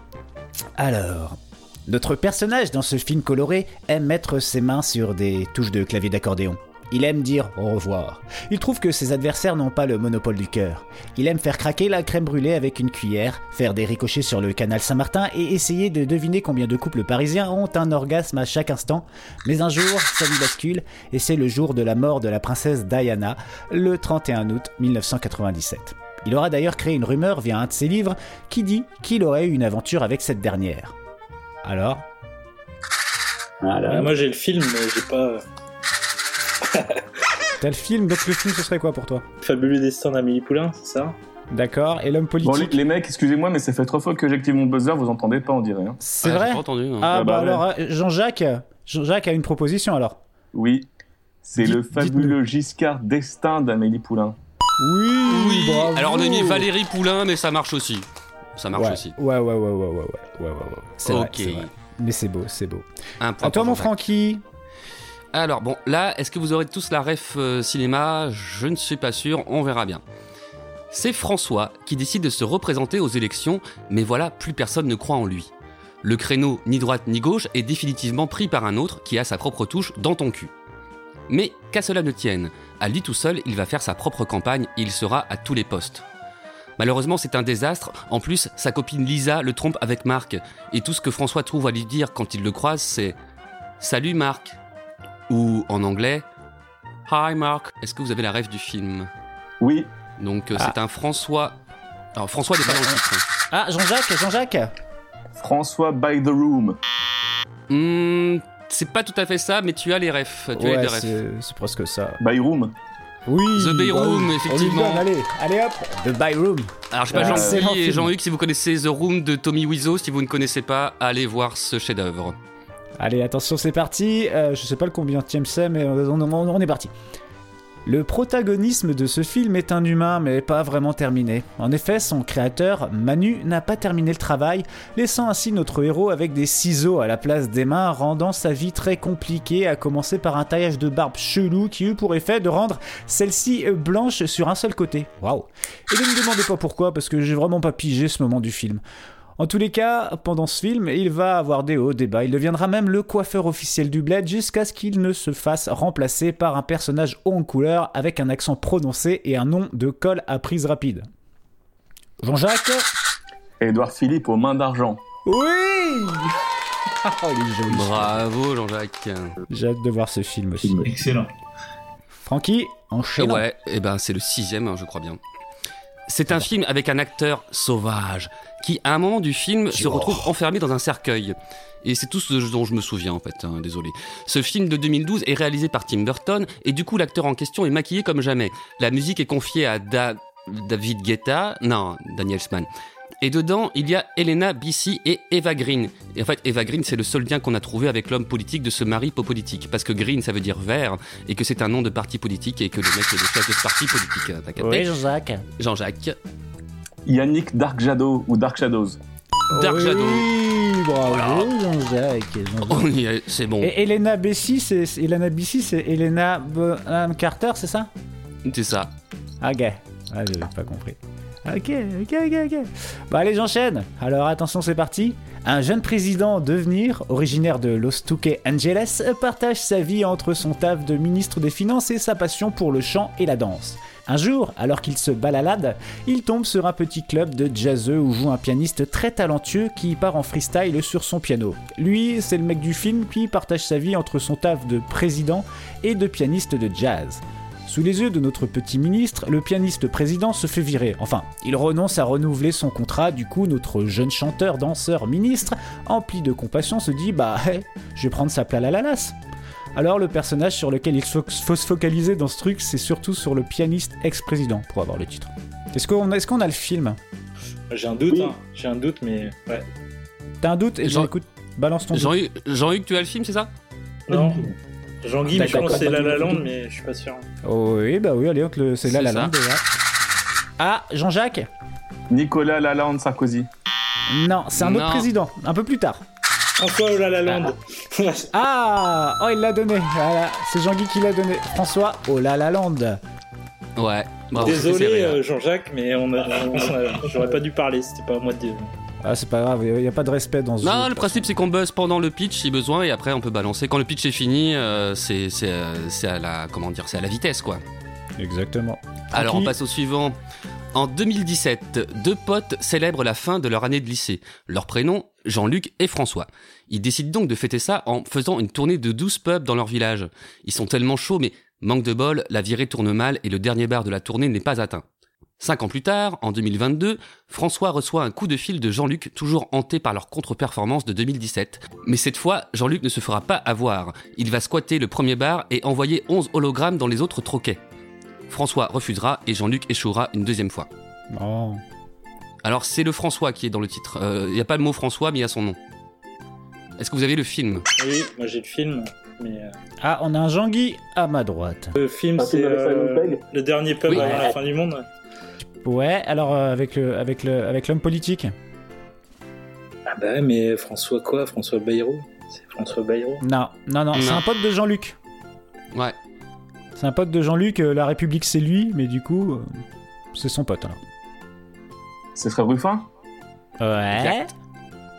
Alors, notre personnage dans ce film coloré aime mettre ses mains sur des touches de clavier d'accordéon. Il aime dire au revoir. Il trouve que ses adversaires n'ont pas le monopole du cœur. Il aime faire craquer la crème brûlée avec une cuillère, faire des ricochets sur le canal Saint-Martin et essayer de deviner combien de couples parisiens ont un orgasme à chaque instant. Mais un jour, sa vie bascule et c'est le jour de la mort de la princesse Diana, le 31 août 1997. Il aura d'ailleurs créé une rumeur via un de ses livres qui dit qu'il aurait eu une aventure avec cette dernière. Alors? Moi j'ai le film, mais j'ai pas. T'as le film, donc le film, ce serait quoi pour toi Fabuleux destin d'Amélie Poulain, c'est ça D'accord, et l'homme politique. Bon, les, mecs, excusez-moi, mais ça fait trois fois que j'active mon buzzer, vous entendez pas, on dirait. Hein. C'est ah, vrai. Ah, ah, bah, bah alors. Euh, Jean-Jacques Jean-Jacques a une proposition alors Oui, c'est le fabuleux Giscard destin d'Amélie Poulain. Oui, Alors on a mis Valérie Poulain, mais ça marche aussi. Ça marche ouais. aussi. Ouais, ouais, ouais, ouais, ouais, ouais, ouais, ouais. ouais. C'est ok. Mais c'est beau, c'est beau. Un à toi, mon Francky. Alors bon, là, est-ce que vous aurez tous la ref euh, cinéma? Je ne suis pas sûr, on verra bien. C'est François qui décide de se représenter aux élections, mais voilà, plus personne ne croit en lui. Le créneau ni droite ni gauche est définitivement pris par un autre qui a sa propre touche dans ton cul. Mais qu'à cela ne tienne, à lui tout seul, il va faire sa propre campagne et il sera à tous les postes. Malheureusement, c'est un désastre. En plus, sa copine Lisa le trompe avec Marc. Et tout ce que François trouve à lui dire quand il le croise, c'est Salut Marc. Ou en anglais, Hi Mark. Est-ce que vous avez la rêve du film? Oui, Donc euh, Ah. c'est un François. Alors François n'est pas dans le titre. hein. Ah, Jean-Jacques, Jean-Jacques François by the room. Hmm, c'est pas tout à fait ça, mais tu as les refs. Tu as les Ouais, refs. c'est presque ça. By room. Oui The Bay Room, oui. effectivement. Donne, allez, allez hop, The Bay Room. Alors je sais pas, et. Jean-Hugues, si vous connaissez The Room de Tommy Wiseau, si vous ne connaissez pas, allez voir ce chef-d'œuvre. Allez, attention, c'est parti. Euh, je sais pas le combien c'est, mais on, on- est parti. Le protagonisme de ce film est un humain, mais pas vraiment terminé. En effet, son créateur, Manu, n'a pas terminé le travail, laissant ainsi notre héros avec des ciseaux à la place des mains, rendant sa vie très compliquée, à commencer par un taillage de barbe chelou qui eut pour effet de rendre celle-ci euh, blanche sur un seul côté. Waouh Et ne me demandez pas pourquoi, parce que j'ai vraiment pas pigé ce moment du film. En tous les cas, pendant ce film, il va avoir des hauts, des bas. Il deviendra même le coiffeur officiel du bled jusqu'à ce qu'il ne se fasse remplacer par un personnage haut en couleur avec un accent prononcé et un nom de colle à prise rapide. Jean-Jacques Édouard Philippe aux mains d'argent. Oui Oh, il est joli. Bravo Jean-Jacques. J'ai hâte de voir ce film aussi. Excellent. Francky, enchaîne. Ouais, et ben c'est le sixième, hein, je crois bien. C'est un film avec un acteur sauvage qui, à un moment du film, se retrouve enfermé dans un cercueil. Et c'est tout ce dont je me souviens en fait, hein, désolé. Ce film de 2012 est réalisé par Tim Burton et du coup l'acteur en question est maquillé comme jamais. La musique est confiée à Da- David Guetta, non, Daniel Sman. Et dedans, il y a Elena Bissi et Eva Green. Et en fait, Eva Green, c'est le seul lien qu'on a trouvé avec l'homme politique de ce mari politique. Parce que Green, ça veut dire vert, et que c'est un nom de parti politique, et que le mec est le chef de ce parti politique. Jean-Jacques. Jean-Jacques. Yannick Dark Shadow ou Dark Shadows. Dark oui, Shadow. bravo. Jean-Jacques. Y est, c'est bon. Et Elena Bessie, c'est c'est- Elena Bessie, c'est Elena Bonham Carter, c'est ça? C'est ça. Ok. Ah, j'avais pas compris. Ok, ok, ok, ok. Bah allez, j'enchaîne. Alors attention, c'est parti. Un jeune président devenir, originaire de Los Tuque Angeles, partage sa vie entre son taf de ministre des Finances et sa passion pour le chant et la danse. Un jour, alors qu'il se balalade, il tombe sur un petit club de jazzeux où joue un pianiste très talentueux qui part en freestyle sur son piano. Lui, c'est le mec du film qui partage sa vie entre son taf de président et de pianiste de jazz. Sous les yeux de notre petit ministre, le pianiste président se fait virer. Enfin, il renonce à renouveler son contrat, du coup notre jeune chanteur, danseur, ministre, empli de compassion, se dit bah hé, je vais prendre sa place à la lasse. Alors le personnage sur lequel il faut, se focaliser dans ce truc, c'est surtout sur le pianiste ex-président, pour avoir le titre. Est-ce qu'on est a le film? J'ai un doute, hein. j'ai un doute, mais ouais. T'as un doute? Et Jean- écoute, balance ton doute. Jean-Hugues, tu as le film, c'est ça? Non. Jean-Guy, mais je D'accord, pense que c'est La La. Land, mais je suis pas sûr. Oh oui, bah oui, allez, c'est la ça. langue déjà. Ah, Jean-Jacques? Nicolas Lalande Sarkozy. Non, c'est un autre président, un peu plus tard. François La La Land. Ah Oh, il l'a donné Voilà, c'est Jean-Guy qui l'a donné. François, oh là la land Ouais. Bravo, Désolé, euh, Jean-Jacques, mais on a- on a- j'aurais pas dû parler, c'était pas à moi de dire. Ah, c'est pas grave, il n'y a pas de respect dans ce Non, jeu, le principe c'est qu'on buzz pendant le pitch si besoin et après on peut balancer. Quand le pitch est fini, euh, c'est c'est, euh, c'est à la comment dire, c'est à la vitesse quoi. Exactement. Alors on passe au suivant. En 2017, deux potes célèbrent la fin de leur année de lycée. Leurs prénoms, Jean-Luc et François. Ils décident donc de fêter ça en faisant une tournée de 12 pubs dans leur village. Ils sont tellement chauds, mais manque de bol, la virée tourne mal et le dernier bar de la tournée n'est pas atteint. Cinq ans plus tard, en 2022, François reçoit un coup de fil de Jean-Luc, toujours hanté par leur contre-performance de 2017. Mais cette fois, Jean-Luc ne se fera pas avoir. Il va squatter le premier bar et envoyer 11 hologrammes dans les autres troquets. François refusera et Jean-Luc échouera une deuxième fois. Oh. Alors c'est le François qui est dans le titre. Il n'y a pas le mot François, mais il y a son nom. Est-ce que vous avez le film? Oui, moi j'ai le film. Mais euh, Ah, on a un Jean-Guy à ma droite. le film, Ah, c'est c'est euh, le dernier pub Oui. avant la fin du monde. Ouais, alors euh, avec le avec le avec l'homme politique. Ah bah ouais, mais François quoi? François Bayrou? C'est François Bayrou? Non, non, non, c'est Non. un pote de Jean-Luc. Ouais. C'est un pote de Jean-Luc. euh, la République, c'est lui, mais du coup, euh, c'est son pote. Alors. Ce serait Ruffin Ouais. Exact.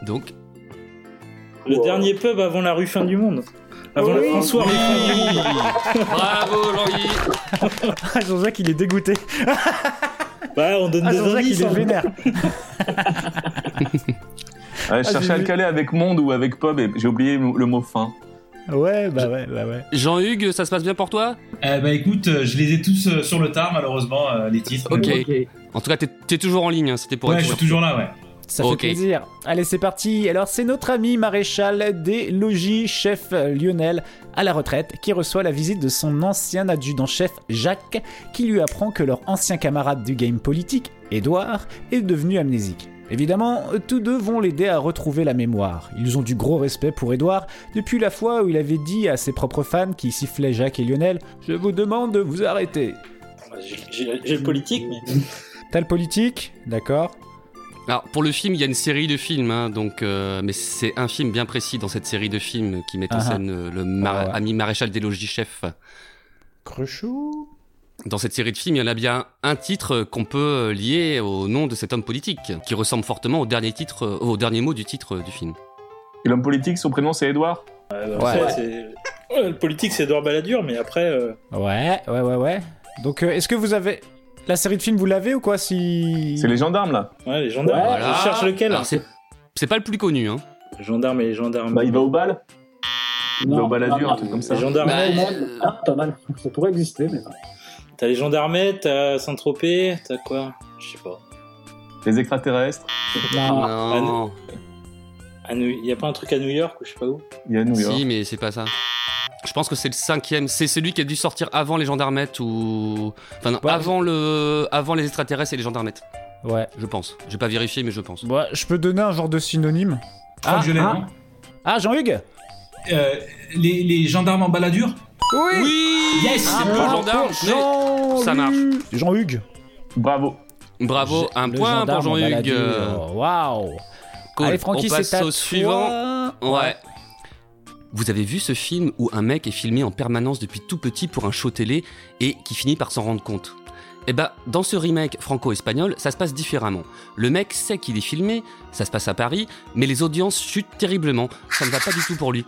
Donc, Le Wow. dernier pub avant la rue fin du monde. Avant Oui. la François rue fin du monde. bravo Jean-Guy Ah, Jean-Jacques, il est dégoûté. Bah, on donne Ah, des Jean-Jacques, indices. il est hein. vénère. Ouais, je Ah, cherchais à le caler avec monde ou avec pub et j'ai oublié le mot fin. Ouais, bah ouais, bah ouais. Jean-Hugues, ça se passe bien pour toi? Eh bah écoute, euh, je les ai tous euh, sur le tard, malheureusement, euh, les titres. Ok. Mais. En tout cas, t'es t'es toujours en ligne, hein, c'était pour Ouais, être je suis toujours là, ouais. Ça fait plaisir. Allez, c'est parti. Alors, c'est notre ami maréchal des logis, chef Lionel, à la retraite, qui reçoit la visite de son ancien adjudant-chef Jacques, qui lui apprend que leur ancien camarade du game politique, Édouard, est devenu amnésique. Évidemment, tous deux vont l'aider à retrouver la mémoire. Ils ont du gros respect pour Édouard depuis la fois où il avait dit à ses propres fans qui sifflaient Jacques et Lionel Je vous demande de vous arrêter. J'ai- J'ai le politique, mais. T'as le politique D'accord. Alors, pour le film, il y a une série de films, hein, donc, euh, mais c'est un film bien précis dans cette série de films qui met en Ah ah. scène euh, le ouais. ami maréchal des logis chef. Cruchou Dans cette série de films, il y en a bien un titre qu'on peut euh, lier au nom de cet homme politique, qui ressemble fortement au dernier titre, euh, au dernier mot du titre euh, du film. Et l'homme politique, son prénom c'est Edouard Euh, Ouais. c'est- Ouais, le politique, c'est Edouard Balladur, mais après. euh, Ouais, ouais, ouais, ouais. Donc, euh, est-ce que vous avez. La série de films, vous l'avez ou quoi si... C'est les gendarmes là. Ouais, les gendarmes. Voilà. Je cherche lequel Alors, c'est c'est pas le plus connu, hein. Les gendarmes et les gendarmes. Bah, il va au bal Il va au Balladur, un truc comme ça. Les gendarmes. Bah, Ah, pas mal. Ça pourrait exister, mais. T'as les gendarmettes, t'as Saint-Tropez, t'as quoi? Je sais pas. Les extraterrestres, Non. Non. À New- Y a pas un truc à New York ou je sais pas où? Il y a New York. Si, mais c'est pas ça. Je pense que c'est le cinquième. C'est celui qui a dû sortir avant les gendarmettes ou. Enfin, non, Ouais. avant, le... avant les extraterrestres et les gendarmettes. Ouais. Je pense. J'ai pas vérifié, mais je pense. Bon, je peux donner un genre de synonyme. Je ah. non Ah, Jean-Hugues? Euh, les, les gendarmes en baladure? Oui Oui Yes point gendarme, Jean- ça marche. Jean-Hugues. Bravo. Bravo, un le point pour Jean-Hugues. Euh, Waouh cool. Allez, Francky, On passe au suivant. Ouais. Vous avez vu ce film où un mec est filmé en permanence depuis tout petit pour un show télé et qui finit par s'en rendre compte? Eh ben, dans ce remake franco-espagnol, ça se passe différemment. Le mec sait qu'il est filmé, ça se passe à Paris, mais les audiences chutent terriblement. Ça ne va pas du tout pour lui.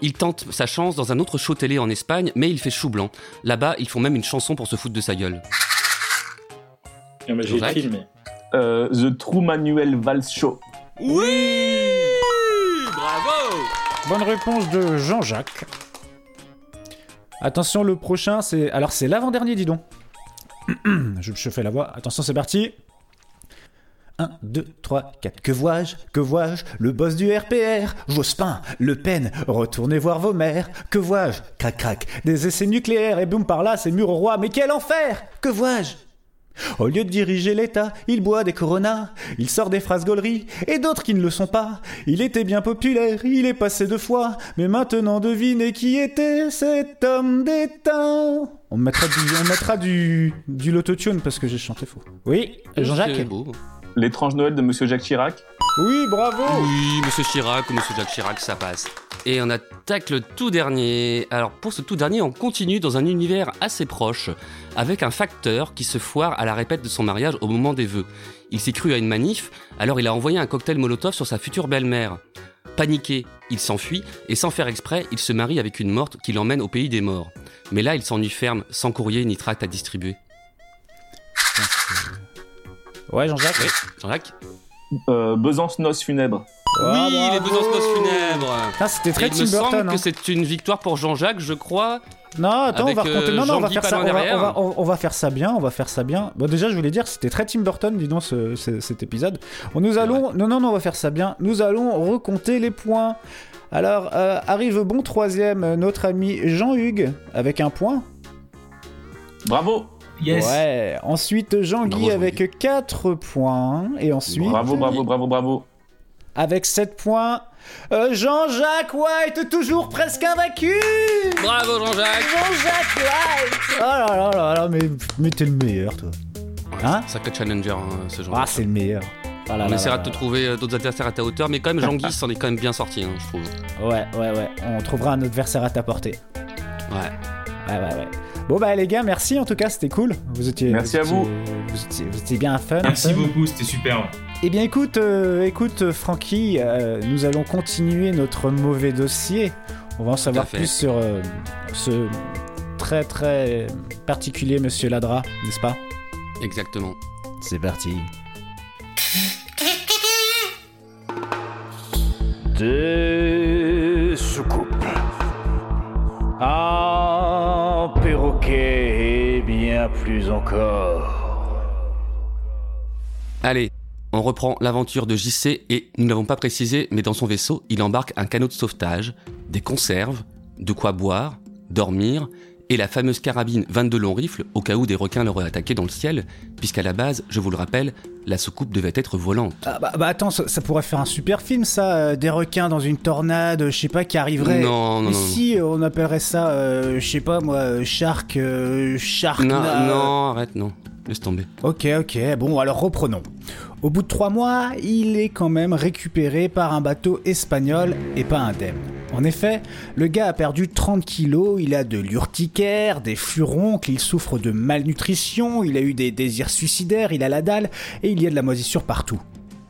Il tente sa chance dans un autre show télé en Espagne, mais il fait chou blanc. Là-bas, ils font même une chanson pour se foutre de sa gueule. Non, mais j'ai le Jean-Jacques film. mais- Euh, The True Manuel Valls Show. Oui Bravo Bonne réponse de Jean-Jacques. Attention, le prochain, c'est. Alors, c'est l'avant-dernier, dis donc. je, je fais la voix. Attention, c'est parti. 1, 2, 3, 4. Que vois-je Que vois-je Le boss du RPR Jospin Le Pen Retournez voir vos mères Que vois-je? Crac, crac. Des essais nucléaires et boum par là, c'est mur au roi. Mais quel enfer Que vois-je? Au lieu de diriger l'État, il boit des coronas, il sort des phrases gauleries, et d'autres qui ne le sont pas. Il était bien populaire, il est passé deux fois, mais maintenant devinez qui était cet homme d'État? On mettra du, on mettra du, du l'autotune parce que j'ai chanté faux. Oui, Jean-Jacques. L'étrange Noël de Monsieur Jacques Chirac. Oui, bravo Oui, Monsieur Chirac ou Monsieur Jacques Chirac, ça passe. Et on attaque le tout dernier. Alors pour ce tout dernier, on continue dans un univers assez proche, avec un facteur qui se foire à la répète de son mariage au moment des vœux. Il s'est cru à une manif, alors il a envoyé un cocktail Molotov sur sa future belle-mère. Paniqué, il s'enfuit et sans faire exprès, il se marie avec une morte qui l'emmène au pays des morts. Mais là, il s'ennuie ferme, sans courrier ni tract à distribuer. Ouais, Jean-Jacques Oui, Jean-Jacques Euh, Besançon funèbre. Oui, les Besançon funèbres Ah, c'était très Et Il Tim me Burton, semble hein. que c'est une victoire pour Jean-Jacques, je crois. Non, attends, Avec, on va raconter. euh, non, non, on va Jean-Guy faire ça. On Palin va, derrière. on va- on- on va faire ça bien. On va faire ça bien. Bon, déjà, je voulais dire, c'était très Tim Burton, dis donc, ce- ce- cet épisode. Bon, nous allons. Non, non, non, on va faire ça bien. Nous allons recompter les points. Alors, euh, arrive bon troisième euh, notre ami Jean-Hugues avec un point. Bravo. Yes. Ouais. Ensuite, Jean-Guy Bravo, avec 4 points. Et ensuite. Bravo, bravo, bravo, bravo. Avec 7 points. euh, Jean-Jacques White, toujours presque invaincu Bravo Jean-Jacques Jean-Jacques White Oh là là là là, mais, mais t'es le meilleur, toi. Hein? Sacré challenger, hein, ce genre. Ah, c'est le meilleur. Ah là on là essaiera là de te là. trouver euh, d'autres adversaires à ta hauteur, mais quand même Jean-Guy s'en est quand même bien sorti, hein, je trouve. Ouais, ouais, ouais. On trouvera un adversaire à ta portée. Ouais. Ouais, ouais, ouais. Bon, bah, les gars, merci en tout cas, c'était cool. Vous étiez. Merci à étiez- vous. Vous étiez, vous étiez bien fun. Merci fun. beaucoup, c'était super. Eh bien, écoute, euh, écoute, euh, Francky, euh, nous allons continuer notre mauvais dossier. On va en savoir plus sur euh, ce très très particulier Monsieur Ladra, n'est-ce pas? Exactement. C'est parti. Des soucoupes. Un et bien plus encore. Allez, on reprend l'aventure de JC et nous n'avons pas précisé, mais dans son vaisseau, il embarque un canot de sauvetage, des conserves, de quoi boire, dormir et la fameuse carabine 22 longs rifles au cas où des requins l'auraient attaqué dans le ciel, puisqu'à la base, je vous le rappelle, la soucoupe devait être volante. Ah, bah, bah, attends, ça, ça pourrait faire un super film, ça. euh, des requins dans une tornade, je sais pas, qui arriverait. Non, non, non. Ici, euh, on appellerait ça, euh, je sais pas moi, Shark. euh, Shark. Non, non, arrête, non. Laisse tomber. Ok, ok, bon, alors reprenons. Au bout de trois mois, il est quand même récupéré par un bateau espagnol et pas indemne. En effet, le gars a perdu 30 kilos, il a de l'urticaire, des furoncles, il souffre de malnutrition, il a eu des désirs suicidaires, il a la dalle et il y a de la moisissure partout.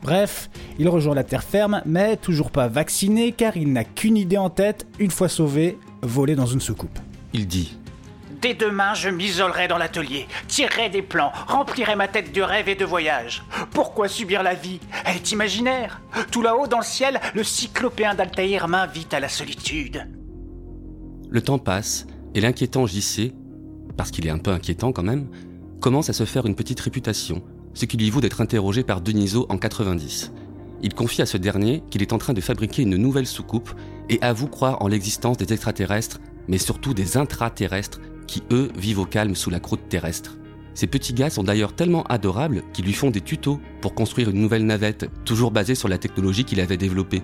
Bref, il rejoint la terre ferme, mais toujours pas vacciné car il n'a qu'une idée en tête, une fois sauvé, voler dans une soucoupe. Il dit Dès demain, je m'isolerai dans l'atelier, tirerai des plans, remplirai ma tête de rêves et de voyages. Pourquoi subir la vie? Elle est imaginaire. Tout là-haut dans le ciel, le cyclopéen d'Altaïr m'invite à la solitude. Le temps passe et l'inquiétant JC, parce qu'il est un peu inquiétant quand même, commence à se faire une petite réputation, ce qui lui vaut d'être interrogé par Deniso en 90. Il confie à ce dernier qu'il est en train de fabriquer une nouvelle soucoupe et avoue croire en l'existence des extraterrestres, mais surtout des intraterrestres qui, eux, vivent au calme sous la croûte terrestre. Ces petits gars sont d'ailleurs tellement adorables qu'ils lui font des tutos pour construire une nouvelle navette, toujours basée sur la technologie qu'il avait développée.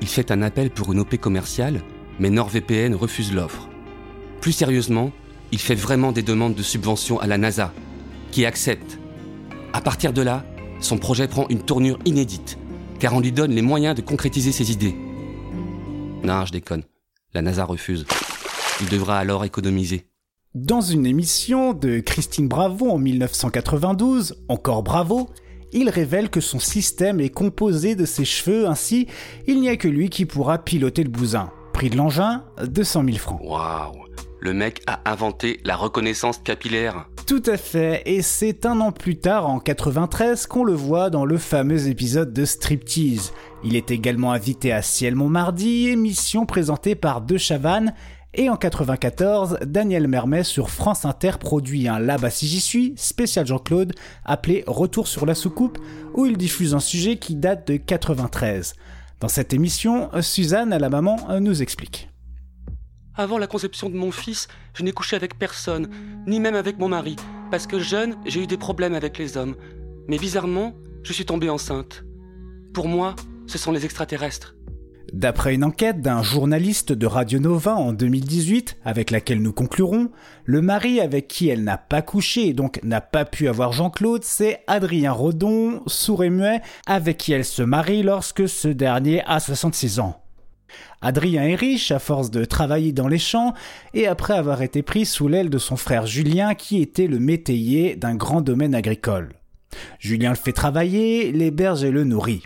Il fait un appel pour une OP commerciale, mais NordVPN refuse l'offre. Plus sérieusement, il fait vraiment des demandes de subvention à la NASA, qui accepte. À partir de là, son projet prend une tournure inédite, car on lui donne les moyens de concrétiser ses idées. Non, je déconne. La NASA refuse. Il devra alors économiser. Dans une émission de Christine Bravo en 1992, encore Bravo, il révèle que son système est composé de ses cheveux, ainsi il n'y a que lui qui pourra piloter le bousin. Prix de l'engin, 200 000 francs. Waouh Le mec a inventé la reconnaissance capillaire. Tout à fait, et c'est un an plus tard, en 93, qu'on le voit dans le fameux épisode de Striptease. Il est également invité à Ciel Montmardi, émission présentée par De Chavannes, et en 94, Daniel Mermet sur France Inter produit un Là-bas si j'y suis, spécial Jean-Claude, appelé Retour sur la soucoupe, où il diffuse un sujet qui date de 93. Dans cette émission, Suzanne, la maman, nous explique. Avant la conception de mon fils, je n'ai couché avec personne, ni même avec mon mari, parce que jeune, j'ai eu des problèmes avec les hommes. Mais bizarrement, je suis tombée enceinte. Pour moi, ce sont les extraterrestres. D'après une enquête d'un journaliste de Radio Nova en 2018, avec laquelle nous conclurons, le mari avec qui elle n'a pas couché et donc n'a pas pu avoir Jean-Claude, c'est Adrien Rodon, sourd et muet, avec qui elle se marie lorsque ce dernier a 66 ans. Adrien est riche à force de travailler dans les champs et après avoir été pris sous l'aile de son frère Julien qui était le métayer d'un grand domaine agricole. Julien le fait travailler, l'héberge et le nourrit.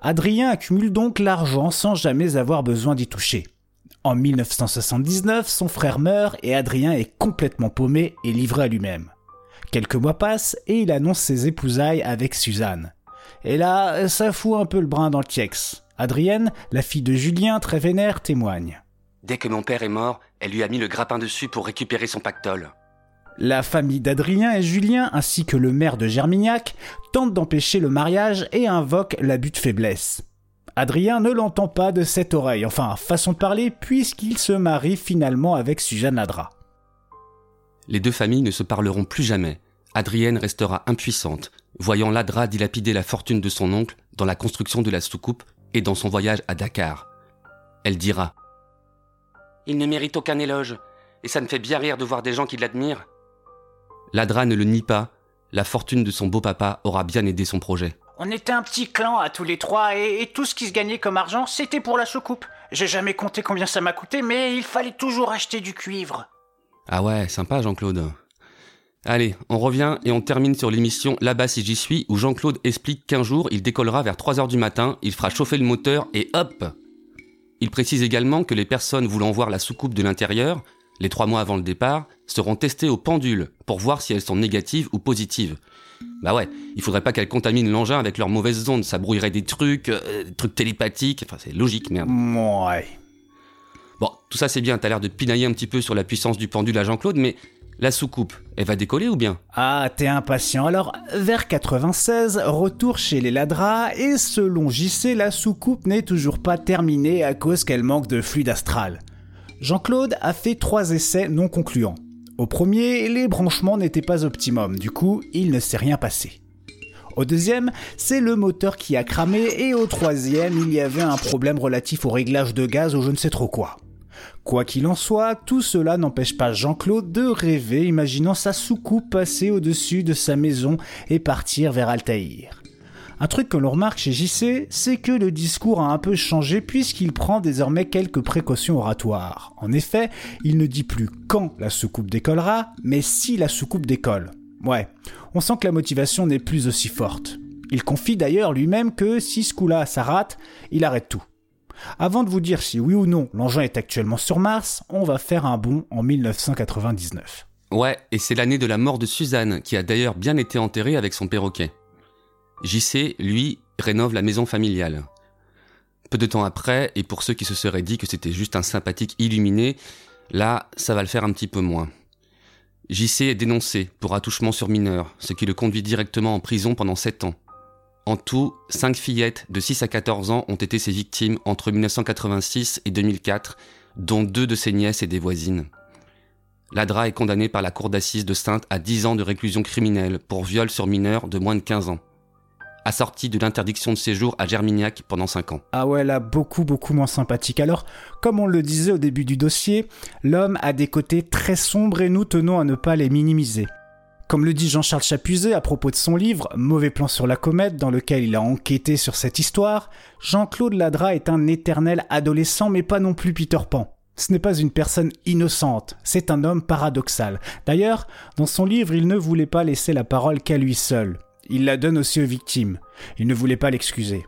Adrien accumule donc l'argent sans jamais avoir besoin d'y toucher. En 1979, son frère meurt et Adrien est complètement paumé et livré à lui-même. Quelques mois passent et il annonce ses épousailles avec Suzanne. Et là, ça fout un peu le brin dans le tiex. Adrienne, la fille de Julien, très vénère, témoigne. Dès que mon père est mort, elle lui a mis le grappin dessus pour récupérer son pactole. La famille d'Adrien et Julien, ainsi que le maire de Germignac, tentent d'empêcher le mariage et invoquent l'abus de faiblesse. Adrien ne l'entend pas de cette oreille, enfin, façon de parler, puisqu'il se marie finalement avec Suzanne Ladra. Les deux familles ne se parleront plus jamais. Adrienne restera impuissante, voyant Ladra dilapider la fortune de son oncle dans la construction de la soucoupe et dans son voyage à Dakar. Elle dira Il ne mérite aucun éloge, et ça me fait bien rire de voir des gens qui l'admirent. Ladra ne le nie pas, la fortune de son beau-papa aura bien aidé son projet. On était un petit clan à tous les trois, et, et tout ce qui se gagnait comme argent, c'était pour la soucoupe. J'ai jamais compté combien ça m'a coûté, mais il fallait toujours acheter du cuivre. Ah ouais, sympa Jean-Claude. Allez, on revient et on termine sur l'émission Là-bas si j'y suis, où Jean-Claude explique qu'un jour, il décollera vers 3h du matin, il fera chauffer le moteur et hop Il précise également que les personnes voulant voir la soucoupe de l'intérieur, les trois mois avant le départ, seront testées au pendule pour voir si elles sont négatives ou positives. Bah ouais, il faudrait pas qu'elles contaminent l'engin avec leurs mauvaises ondes, ça brouillerait des trucs, euh, des trucs télépathiques, enfin c'est logique, merde. Ouais. Bon, tout ça c'est bien, t'as l'air de pinailler un petit peu sur la puissance du pendule à Jean-Claude, mais la soucoupe, elle va décoller ou bien? Ah, t'es impatient. Alors, vers 96, retour chez les Ladras, et selon JC, la soucoupe n'est toujours pas terminée à cause qu'elle manque de fluide astral. Jean-Claude a fait trois essais non concluants. Au premier, les branchements n'étaient pas optimum, du coup, il ne s'est rien passé. Au deuxième, c'est le moteur qui a cramé, et au troisième, il y avait un problème relatif au réglage de gaz ou je ne sais trop quoi. Quoi qu'il en soit, tout cela n'empêche pas Jean-Claude de rêver, imaginant sa soucoupe passer au-dessus de sa maison et partir vers Altaïr. Un truc que l'on remarque chez JC, c'est que le discours a un peu changé puisqu'il prend désormais quelques précautions oratoires. En effet, il ne dit plus quand la soucoupe décollera, mais si la soucoupe décolle. Ouais, on sent que la motivation n'est plus aussi forte. Il confie d'ailleurs lui-même que si ce coup-là ça il arrête tout. Avant de vous dire si oui ou non l'engin est actuellement sur Mars, on va faire un bond en 1999. Ouais, et c'est l'année de la mort de Suzanne, qui a d'ailleurs bien été enterrée avec son perroquet. JC, lui, rénove la maison familiale. Peu de temps après, et pour ceux qui se seraient dit que c'était juste un sympathique illuminé, là, ça va le faire un petit peu moins. JC est dénoncé pour attouchement sur mineur, ce qui le conduit directement en prison pendant 7 ans. En tout, 5 fillettes de 6 à 14 ans ont été ses victimes entre 1986 et 2004, dont deux de ses nièces et des voisines. Ladra est condamné par la cour d'assises de Sainte à 10 ans de réclusion criminelle pour viol sur mineur de moins de 15 ans assorti de l'interdiction de séjour à Germignac pendant 5 ans. Ah ouais, là, beaucoup, beaucoup moins sympathique. Alors, comme on le disait au début du dossier, l'homme a des côtés très sombres et nous tenons à ne pas les minimiser. Comme le dit Jean-Charles Chapuzet à propos de son livre Mauvais plan sur la comète, dans lequel il a enquêté sur cette histoire, Jean-Claude Ladra est un éternel adolescent, mais pas non plus Peter Pan. Ce n'est pas une personne innocente, c'est un homme paradoxal. D'ailleurs, dans son livre, il ne voulait pas laisser la parole qu'à lui seul. Il la donne aussi aux victimes. Il ne voulait pas l'excuser.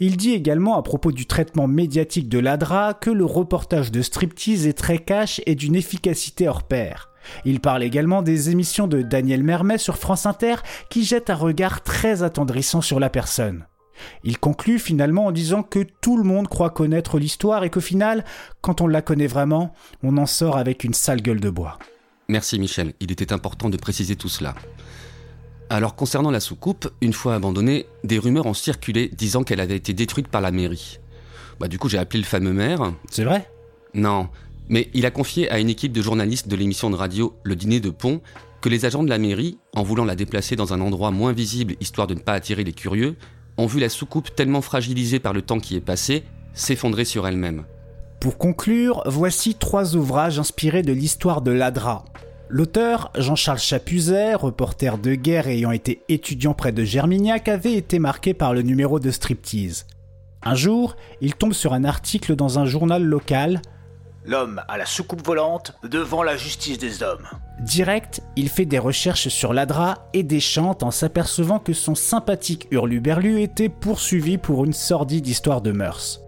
Il dit également à propos du traitement médiatique de l'ADRA que le reportage de striptease est très cash et d'une efficacité hors pair. Il parle également des émissions de Daniel Mermet sur France Inter qui jettent un regard très attendrissant sur la personne. Il conclut finalement en disant que tout le monde croit connaître l'histoire et qu'au final, quand on la connaît vraiment, on en sort avec une sale gueule de bois. Merci Michel, il était important de préciser tout cela. Alors concernant la soucoupe, une fois abandonnée, des rumeurs ont circulé disant qu'elle avait été détruite par la mairie. Bah du coup j'ai appelé le fameux maire. C'est vrai? Non, mais il a confié à une équipe de journalistes de l'émission de radio Le Dîner de Pont que les agents de la mairie, en voulant la déplacer dans un endroit moins visible histoire de ne pas attirer les curieux, ont vu la soucoupe tellement fragilisée par le temps qui est passé s'effondrer sur elle-même. Pour conclure, voici trois ouvrages inspirés de l'histoire de l'Adra, L'auteur, Jean-Charles Chapuzet, reporter de guerre ayant été étudiant près de Germignac, avait été marqué par le numéro de striptease. Un jour, il tombe sur un article dans un journal local. L'homme à la soucoupe volante devant la justice des hommes. Direct, il fait des recherches sur l'Adra et déchante en s'apercevant que son sympathique hurluberlu était poursuivi pour une sordide histoire de mœurs.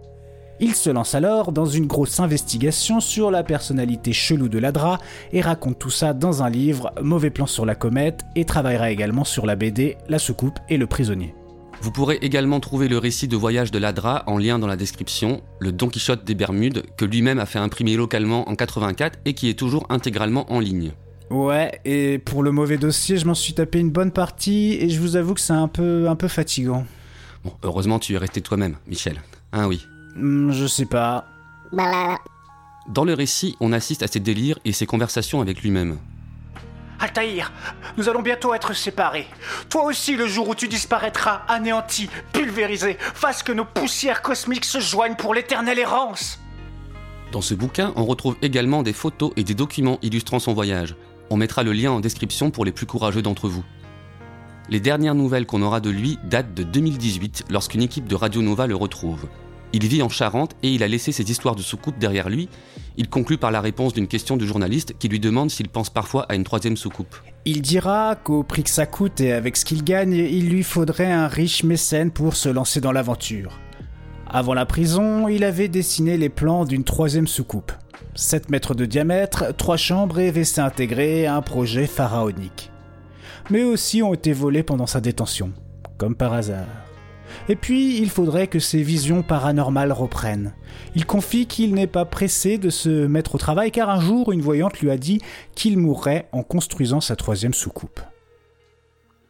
Il se lance alors dans une grosse investigation sur la personnalité chelou de l'Adra et raconte tout ça dans un livre, Mauvais plan sur la comète, et travaillera également sur la BD, la soucoupe et le prisonnier. Vous pourrez également trouver le récit de voyage de l'Adra en lien dans la description, le Don Quichotte des Bermudes, que lui-même a fait imprimer localement en 84 et qui est toujours intégralement en ligne. Ouais, et pour le mauvais dossier, je m'en suis tapé une bonne partie et je vous avoue que c'est un peu, un peu fatigant. Bon, heureusement tu es resté toi-même, Michel. Hein oui. Hmm, je sais pas. Dans le récit, on assiste à ses délires et ses conversations avec lui-même. Altaïr, nous allons bientôt être séparés. Toi aussi, le jour où tu disparaîtras, anéanti, pulvérisé, fasse que nos poussières cosmiques se joignent pour l'éternelle errance. Dans ce bouquin, on retrouve également des photos et des documents illustrant son voyage. On mettra le lien en description pour les plus courageux d'entre vous. Les dernières nouvelles qu'on aura de lui datent de 2018 lorsqu'une équipe de Radio Nova le retrouve. Il vit en Charente et il a laissé ses histoires de soucoupe derrière lui. Il conclut par la réponse d'une question du journaliste qui lui demande s'il pense parfois à une troisième soucoupe. Il dira qu'au prix que ça coûte et avec ce qu'il gagne, il lui faudrait un riche mécène pour se lancer dans l'aventure. Avant la prison, il avait dessiné les plans d'une troisième soucoupe. 7 mètres de diamètre, 3 chambres et WC intégrés, un projet pharaonique. Mais aussi ont été volés pendant sa détention, comme par hasard. Et puis, il faudrait que ses visions paranormales reprennent. Il confie qu'il n'est pas pressé de se mettre au travail car un jour, une voyante lui a dit qu'il mourrait en construisant sa troisième soucoupe.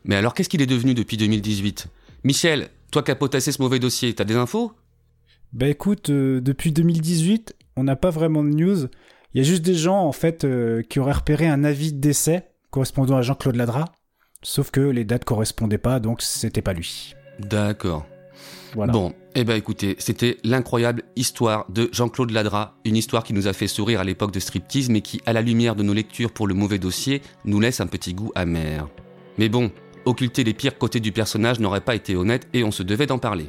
Mais alors, qu'est-ce qu'il est devenu depuis 2018 Michel, toi qui as potassé ce mauvais dossier, t'as des infos? Bah écoute, euh, depuis 2018, on n'a pas vraiment de news. Il y a juste des gens, en fait, euh, qui auraient repéré un avis de décès correspondant à Jean-Claude Ladra. Sauf que les dates correspondaient pas, donc c'était pas lui. D'accord. Bon, eh ben écoutez, c'était l'incroyable histoire de Jean-Claude Ladra, une histoire qui nous a fait sourire à l'époque de striptease, mais qui, à la lumière de nos lectures pour le mauvais dossier, nous laisse un petit goût amer. Mais bon, occulter les pires côtés du personnage n'aurait pas été honnête et on se devait d'en parler.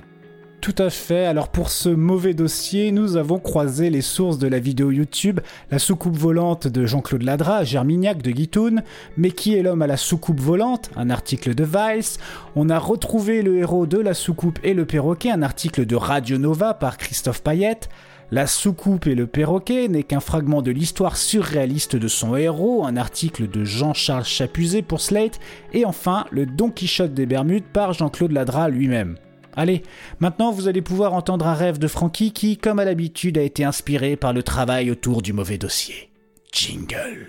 Tout à fait. Alors pour ce mauvais dossier, nous avons croisé les sources de la vidéo YouTube, la soucoupe volante de Jean-Claude Ladra, Germignac de Guitoun, mais qui est l'homme à la soucoupe volante, un article de Vice. On a retrouvé le héros de la soucoupe et le perroquet, un article de Radio Nova par Christophe Payette. La soucoupe et le perroquet n'est qu'un fragment de l'histoire surréaliste de son héros, un article de Jean-Charles Chapuzet pour Slate, et enfin le Don Quichotte des Bermudes par Jean-Claude Ladra lui-même. Allez, maintenant vous allez pouvoir entendre un rêve de Frankie qui, comme à l'habitude, a été inspiré par le travail autour du mauvais dossier. Jingle.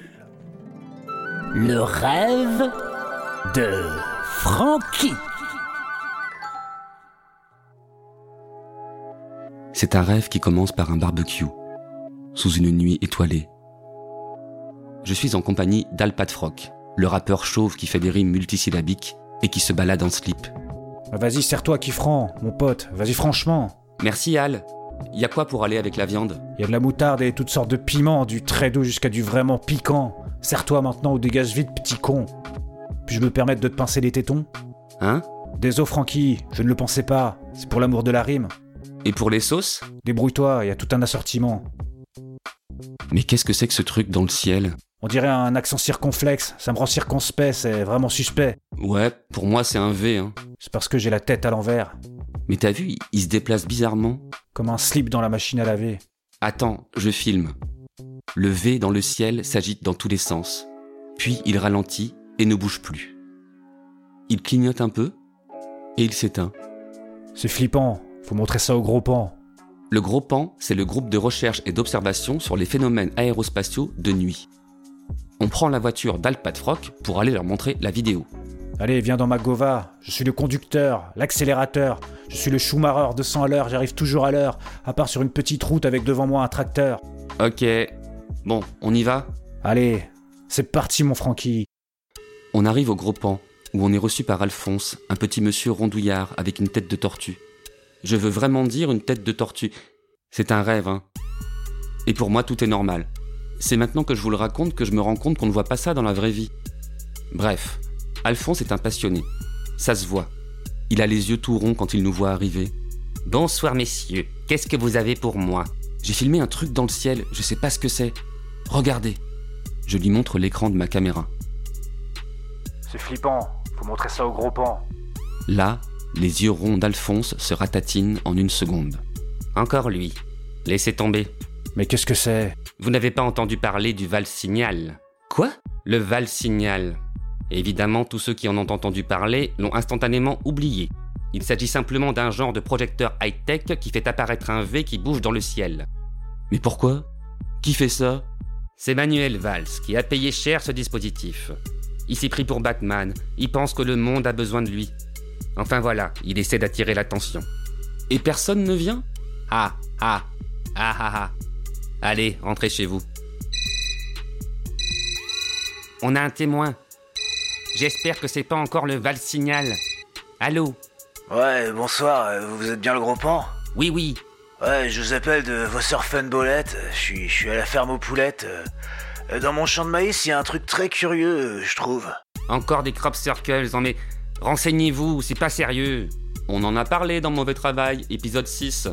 Le rêve de Frankie. C'est un rêve qui commence par un barbecue, sous une nuit étoilée. Je suis en compagnie d'Al Frock, le rappeur chauve qui fait des rimes multisyllabiques et qui se balade en slip. Bah, vas-y, serre-toi, franc, mon pote. Vas-y, franchement. Merci, Al. Y a quoi pour aller avec la viande? Y a de la moutarde et toutes sortes de piments, du très doux jusqu'à du vraiment piquant. Serre-toi maintenant ou dégage vite, petit con. Puis-je me permettre de te pincer les tétons Hein? Désolé, Francky, je ne le pensais pas. C'est pour l'amour de la rime. Et pour les sauces? Débrouille-toi, y a tout un assortiment. Mais qu'est-ce que c'est que ce truc dans le ciel? On dirait un accent circonflexe, ça me rend circonspect, c'est vraiment suspect. Ouais, pour moi c'est un V, hein. C'est parce que j'ai la tête à l'envers. Mais t'as vu, il se déplace bizarrement Comme un slip dans la machine à laver. Attends, je filme. Le V dans le ciel s'agite dans tous les sens. Puis il ralentit et ne bouge plus. Il clignote un peu et il s'éteint. C'est flippant, faut montrer ça au gros pan. Le Gros Pan, c'est le groupe de recherche et d'observation sur les phénomènes aérospatiaux de nuit. On prend la voiture d'Alpat Frock pour aller leur montrer la vidéo. Allez, viens dans ma Gova. Je suis le conducteur, l'accélérateur. Je suis le Schumacher 200 à l'heure, j'arrive toujours à l'heure, à part sur une petite route avec devant moi un tracteur. Ok. Bon, on y va? Allez, c'est parti mon Francky. On arrive au Gros Pan, où on est reçu par Alphonse, un petit monsieur rondouillard avec une tête de tortue. Je veux vraiment dire une tête de tortue. C'est un rêve, hein. Et pour moi, tout est normal. C'est maintenant que je vous le raconte que je me rends compte qu'on ne voit pas ça dans la vraie vie. Bref, Alphonse est un passionné. Ça se voit. Il a les yeux tout ronds quand il nous voit arriver. Bonsoir messieurs, qu'est-ce que vous avez pour moi? J'ai filmé un truc dans le ciel, je sais pas ce que c'est. Regardez. Je lui montre l'écran de ma caméra. C'est flippant, faut montrer ça au gros pan. Là, les yeux ronds d'Alphonse se ratatinent en une seconde. Encore lui. Laissez tomber. Mais qu'est-ce que c'est? Vous n'avez pas entendu parler du Val Signal Quoi? Le Val Signal. Évidemment, tous ceux qui en ont entendu parler l'ont instantanément oublié. Il s'agit simplement d'un genre de projecteur high-tech qui fait apparaître un V qui bouge dans le ciel. Mais pourquoi? Qui fait ça? C'est Manuel Valls qui a payé cher ce dispositif. Il s'est pris pour Batman, il pense que le monde a besoin de lui. Enfin voilà, il essaie d'attirer l'attention. Et personne ne vient? Ah, ah, ah, ah, ah. Allez, rentrez chez vous. On a un témoin. J'espère que c'est pas encore le Val Signal. Allô Ouais, bonsoir, euh, vous êtes bien le gros pan Oui, oui. Ouais, je vous appelle de vos Fun Bolette, je suis, je suis à la ferme aux poulettes. Euh, Dans mon champ de maïs, il y a un truc très curieux, euh, je trouve. Encore des crop circles, non mais renseignez-vous, c'est pas sérieux. On en a parlé dans Mauvais Travail, épisode 6.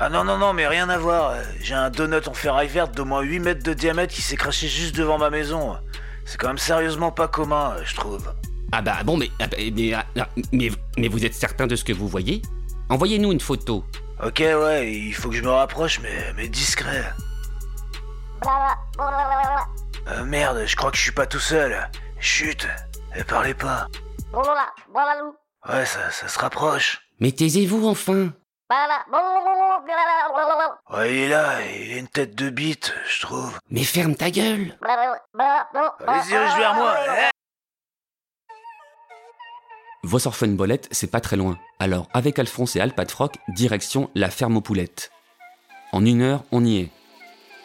Ah non, non, non, mais rien à voir. J'ai un donut en ferraille verte d'au moins 8 mètres de diamètre qui s'est craché juste devant ma maison. C'est quand même sérieusement pas commun, je trouve. Ah bah bon, mais, ah mais, ah, mais, mais vous êtes certain de ce que vous voyez? Envoyez-nous une photo. Ok, ouais, il faut que je me rapproche, mais, mais discret. Euh, merde, je crois que je suis pas tout seul. Chut, et parlez pas. Ouais, ça, ça se rapproche. Mais taisez-vous enfin Ouais, il est là, il a une tête de bite, je trouve. Mais ferme ta gueule Allez, dirige vers moi hein. Vos Bolette, c'est pas très loin. Alors, avec Alphonse et Alpatfroc, direction la ferme aux poulettes. En une heure, on y est.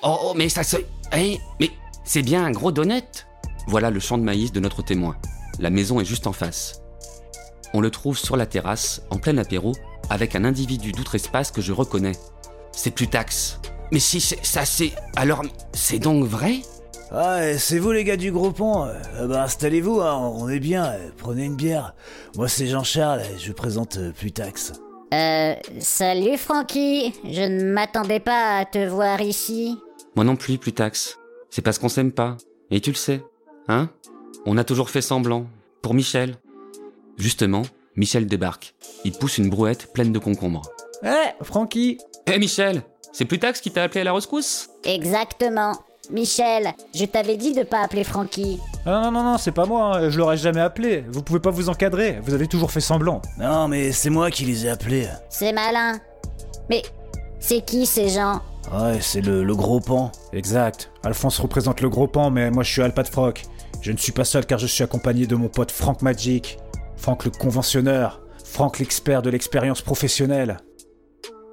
Oh, oh mais ça se... Hein mais c'est bien un gros donut Voilà le champ de maïs de notre témoin. La maison est juste en face. On le trouve sur la terrasse, en plein apéro, avec un individu d'outre-espace que je reconnais. C'est Plutax. Mais si c'est ça c'est... Alors, c'est donc vrai? Ouais, c'est vous les gars du gros pont. Euh, bah installez-vous, hein, on est bien. euh, Prenez une bière. Moi c'est Jean-Charles, je présente euh, Plutax. Euh, salut Francky, je ne m'attendais pas à te voir ici. Moi non plus, Plutax. C'est parce qu'on s'aime pas. Et tu le sais. Hein? On a toujours fait semblant. Pour Michel. Justement, Michel débarque. Il pousse une brouette pleine de concombres. Eh, Francky Hé Michel C'est Plutax qui t'a appelé à la rescousse? Exactement. Michel, je t'avais dit de pas appeler Francky. Ah non, non, non, c'est pas moi, hein, je l'aurais jamais appelé. Vous pouvez pas vous encadrer, vous avez toujours fait semblant. Non, mais c'est moi qui les ai appelés. C'est malin. Mais c'est qui ces gens? Ouais, c'est le, le gros pan. Exact. Alphonse représente le gros pan, mais moi je suis Alpat Froc. Je ne suis pas seul car je suis accompagné de mon pote Franck Magic. Franck le conventionneur. Franck l'expert de l'expérience professionnelle.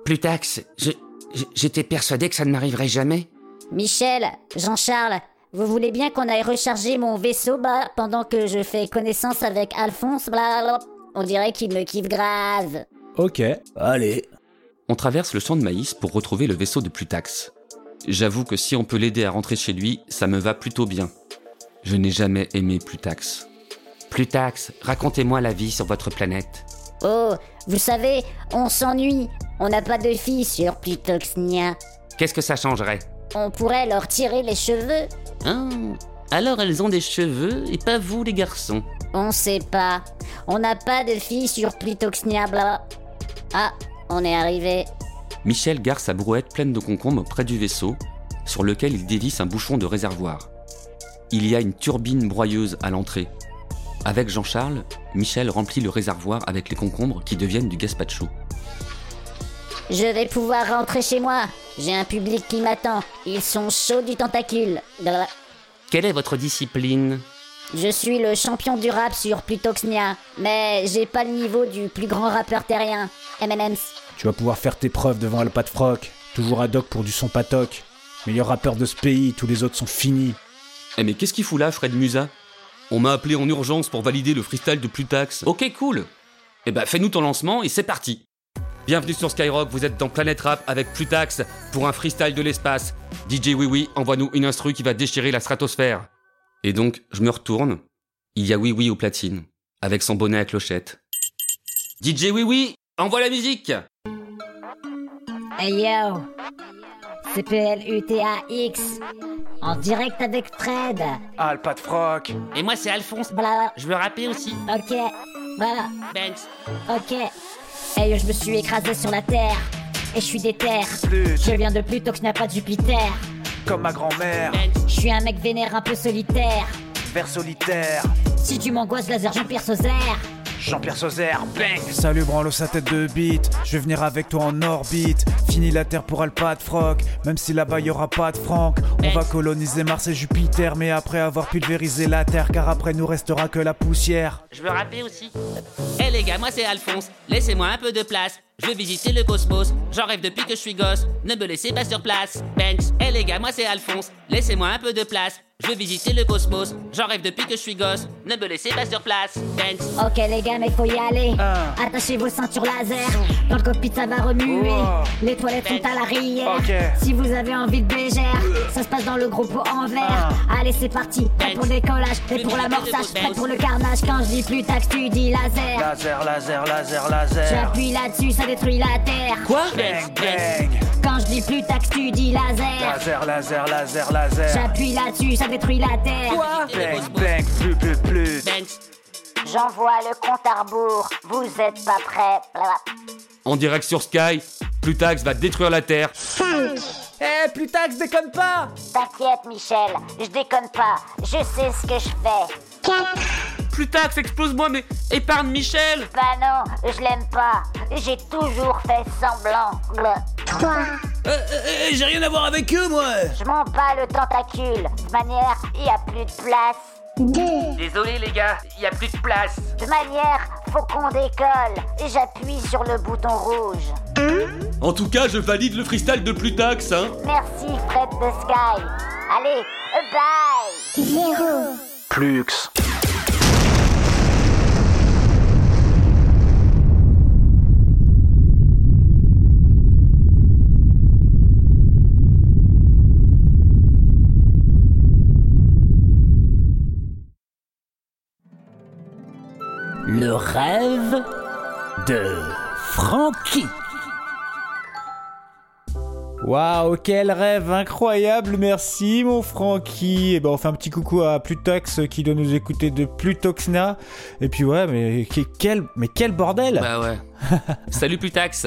Plutax, je, je- j'étais persuadé que ça ne m'arriverait jamais. Michel, Jean-Charles, vous voulez bien qu'on aille recharger mon vaisseau bah, pendant que je fais connaissance avec Alphonse bla On dirait qu'il me kiffe grave. Ok. Allez. On traverse le champ de maïs pour retrouver le vaisseau de Plutax. J'avoue que si on peut l'aider à rentrer chez lui, ça me va plutôt bien. Je n'ai jamais aimé Plutax. Plutax, racontez-moi la vie sur votre planète. Oh, vous savez, on s'ennuie. On n'a pas de filles sur Plutoxnia. Qu'est-ce que ça changerait? On pourrait leur tirer les cheveux. Ah, alors elles ont des cheveux et pas vous les garçons? On sait pas. On n'a pas de filles sur Plutoxnia bla. Ah, on est arrivé. Michel gare sa brouette pleine de concombres près du vaisseau, sur lequel il dévisse un bouchon de réservoir. Il y a une turbine broyeuse à l'entrée. Avec Jean-Charles, Michel remplit le réservoir avec les concombres qui deviennent du gazpacho. Je vais pouvoir rentrer chez moi. J'ai un public qui m'attend. Ils sont chauds du tentacule. Quelle est votre discipline? Je suis le champion du rap sur Plutoxnia, mais j'ai pas le niveau du plus grand rappeur terrien, M&M's. Tu vas pouvoir faire tes preuves devant Alpat Froc. Toujours ad hoc pour du son patoc. Meilleur rappeur de ce pays, tous les autres sont finis. Eh mais qu'est-ce qu'il fout là, Fred Musa? On m'a appelé en urgence pour valider le freestyle de Plutax. Ok, cool Eh ben, fais-nous ton lancement et c'est parti Bienvenue sur Skyrock, vous êtes dans Planète Rap avec Plutax pour un freestyle de l'espace. DJ Oui Oui, envoie-nous une instru qui va déchirer la stratosphère. Et donc, je me retourne. Il y a Oui Oui au platine, avec son bonnet à clochette. DJ Oui Oui, envoie la musique Hey yo C'est PLUTAX En direct avec Fred Ah, le pas de froc. Et moi, c'est Alphonse. Voilà. Je veux rapper aussi. Ok, voilà. Banks. Ok. Hey, je me suis écrasé sur la Terre. Et je suis des terres. Je viens de Pluto qui n'a pas de Jupiter. Comme ma grand-mère. Je suis un mec vénère un peu solitaire. Vers solitaire. Si tu m'angoisses, laser Jean-Pierre Sauzère. Jean-Pierre Sauzère, bang Salut Branlo sa tête de bite, je vais venir avec toi en orbite. Fini la Terre pour Alpa de Froc, même si là-bas y aura pas de Franck. On va coloniser Mars et Jupiter, mais après avoir pulvérisé la Terre, car après nous restera que la poussière. Je veux rapper aussi. Eh les gars, moi c'est Alphonse. Laissez-moi un peu de place. Je veux visiter le cosmos. J'en rêve depuis que je suis gosse. Ne me laissez pas sur place. Banks. Eh les gars, moi c'est Alphonse. Laissez-moi un peu de place. Je veux visiter le cosmos. J'en rêve depuis que je suis gosse. Ne me laissez pas sur place. Banks. Ok les gars, mais faut y aller. Attachez vos ceintures laser. Dans le cockpit, ça va remuer. Les toilettes sont à l'arrière. Ok. Si vous avez envie de bégère, ça se passe dans le gros pot en verre. Allez, c'est parti. Prêt pour le décollage, prêt pour l'amorçage, prêt pour le carnage. Quand je dis plus taxe, tu dis laser. Laser, laser, laser, laser. J'appuie là-dessus, ça détruit la terre. Quoi Bang, bang. Quand je dis plus taxe, tu dis laser. Laser, laser, laser, laser. J'appuie là-dessus, ça détruit la terre. Bang, bang, plus, plus, plus. J'envoie le compte à rebours. Vous êtes pas prêts. En direct sur Sky, Plutax va détruire la Terre. 5. Eh, Plutax, déconne pas T'inquiète, Michel. Je déconne pas. Je sais ce que je fais. 4. Plutax, explose-moi, mais épargne Michel Bah non, je l'aime pas. J'ai toujours fait semblant. 3. J'ai rien à voir avec eux, moi Je m'en bats le tentacule. De manière, il y a plus de place. 2. Désolé les gars, y a plus de place. De manière, faut qu'on décolle. J'appuie sur le bouton rouge. En tout cas, je valide le freestyle de Plutax, hein Merci, Fred de Sky. Allez, bye 0. Plux. Le rêve de Frankie. Waouh, quel rêve incroyable, merci mon Francky. Et ben on fait un petit coucou à Plutox qui doit nous écouter de Plutoxna. Et puis ouais, mais quel, mais quel bordel Bah ouais. Salut Plutax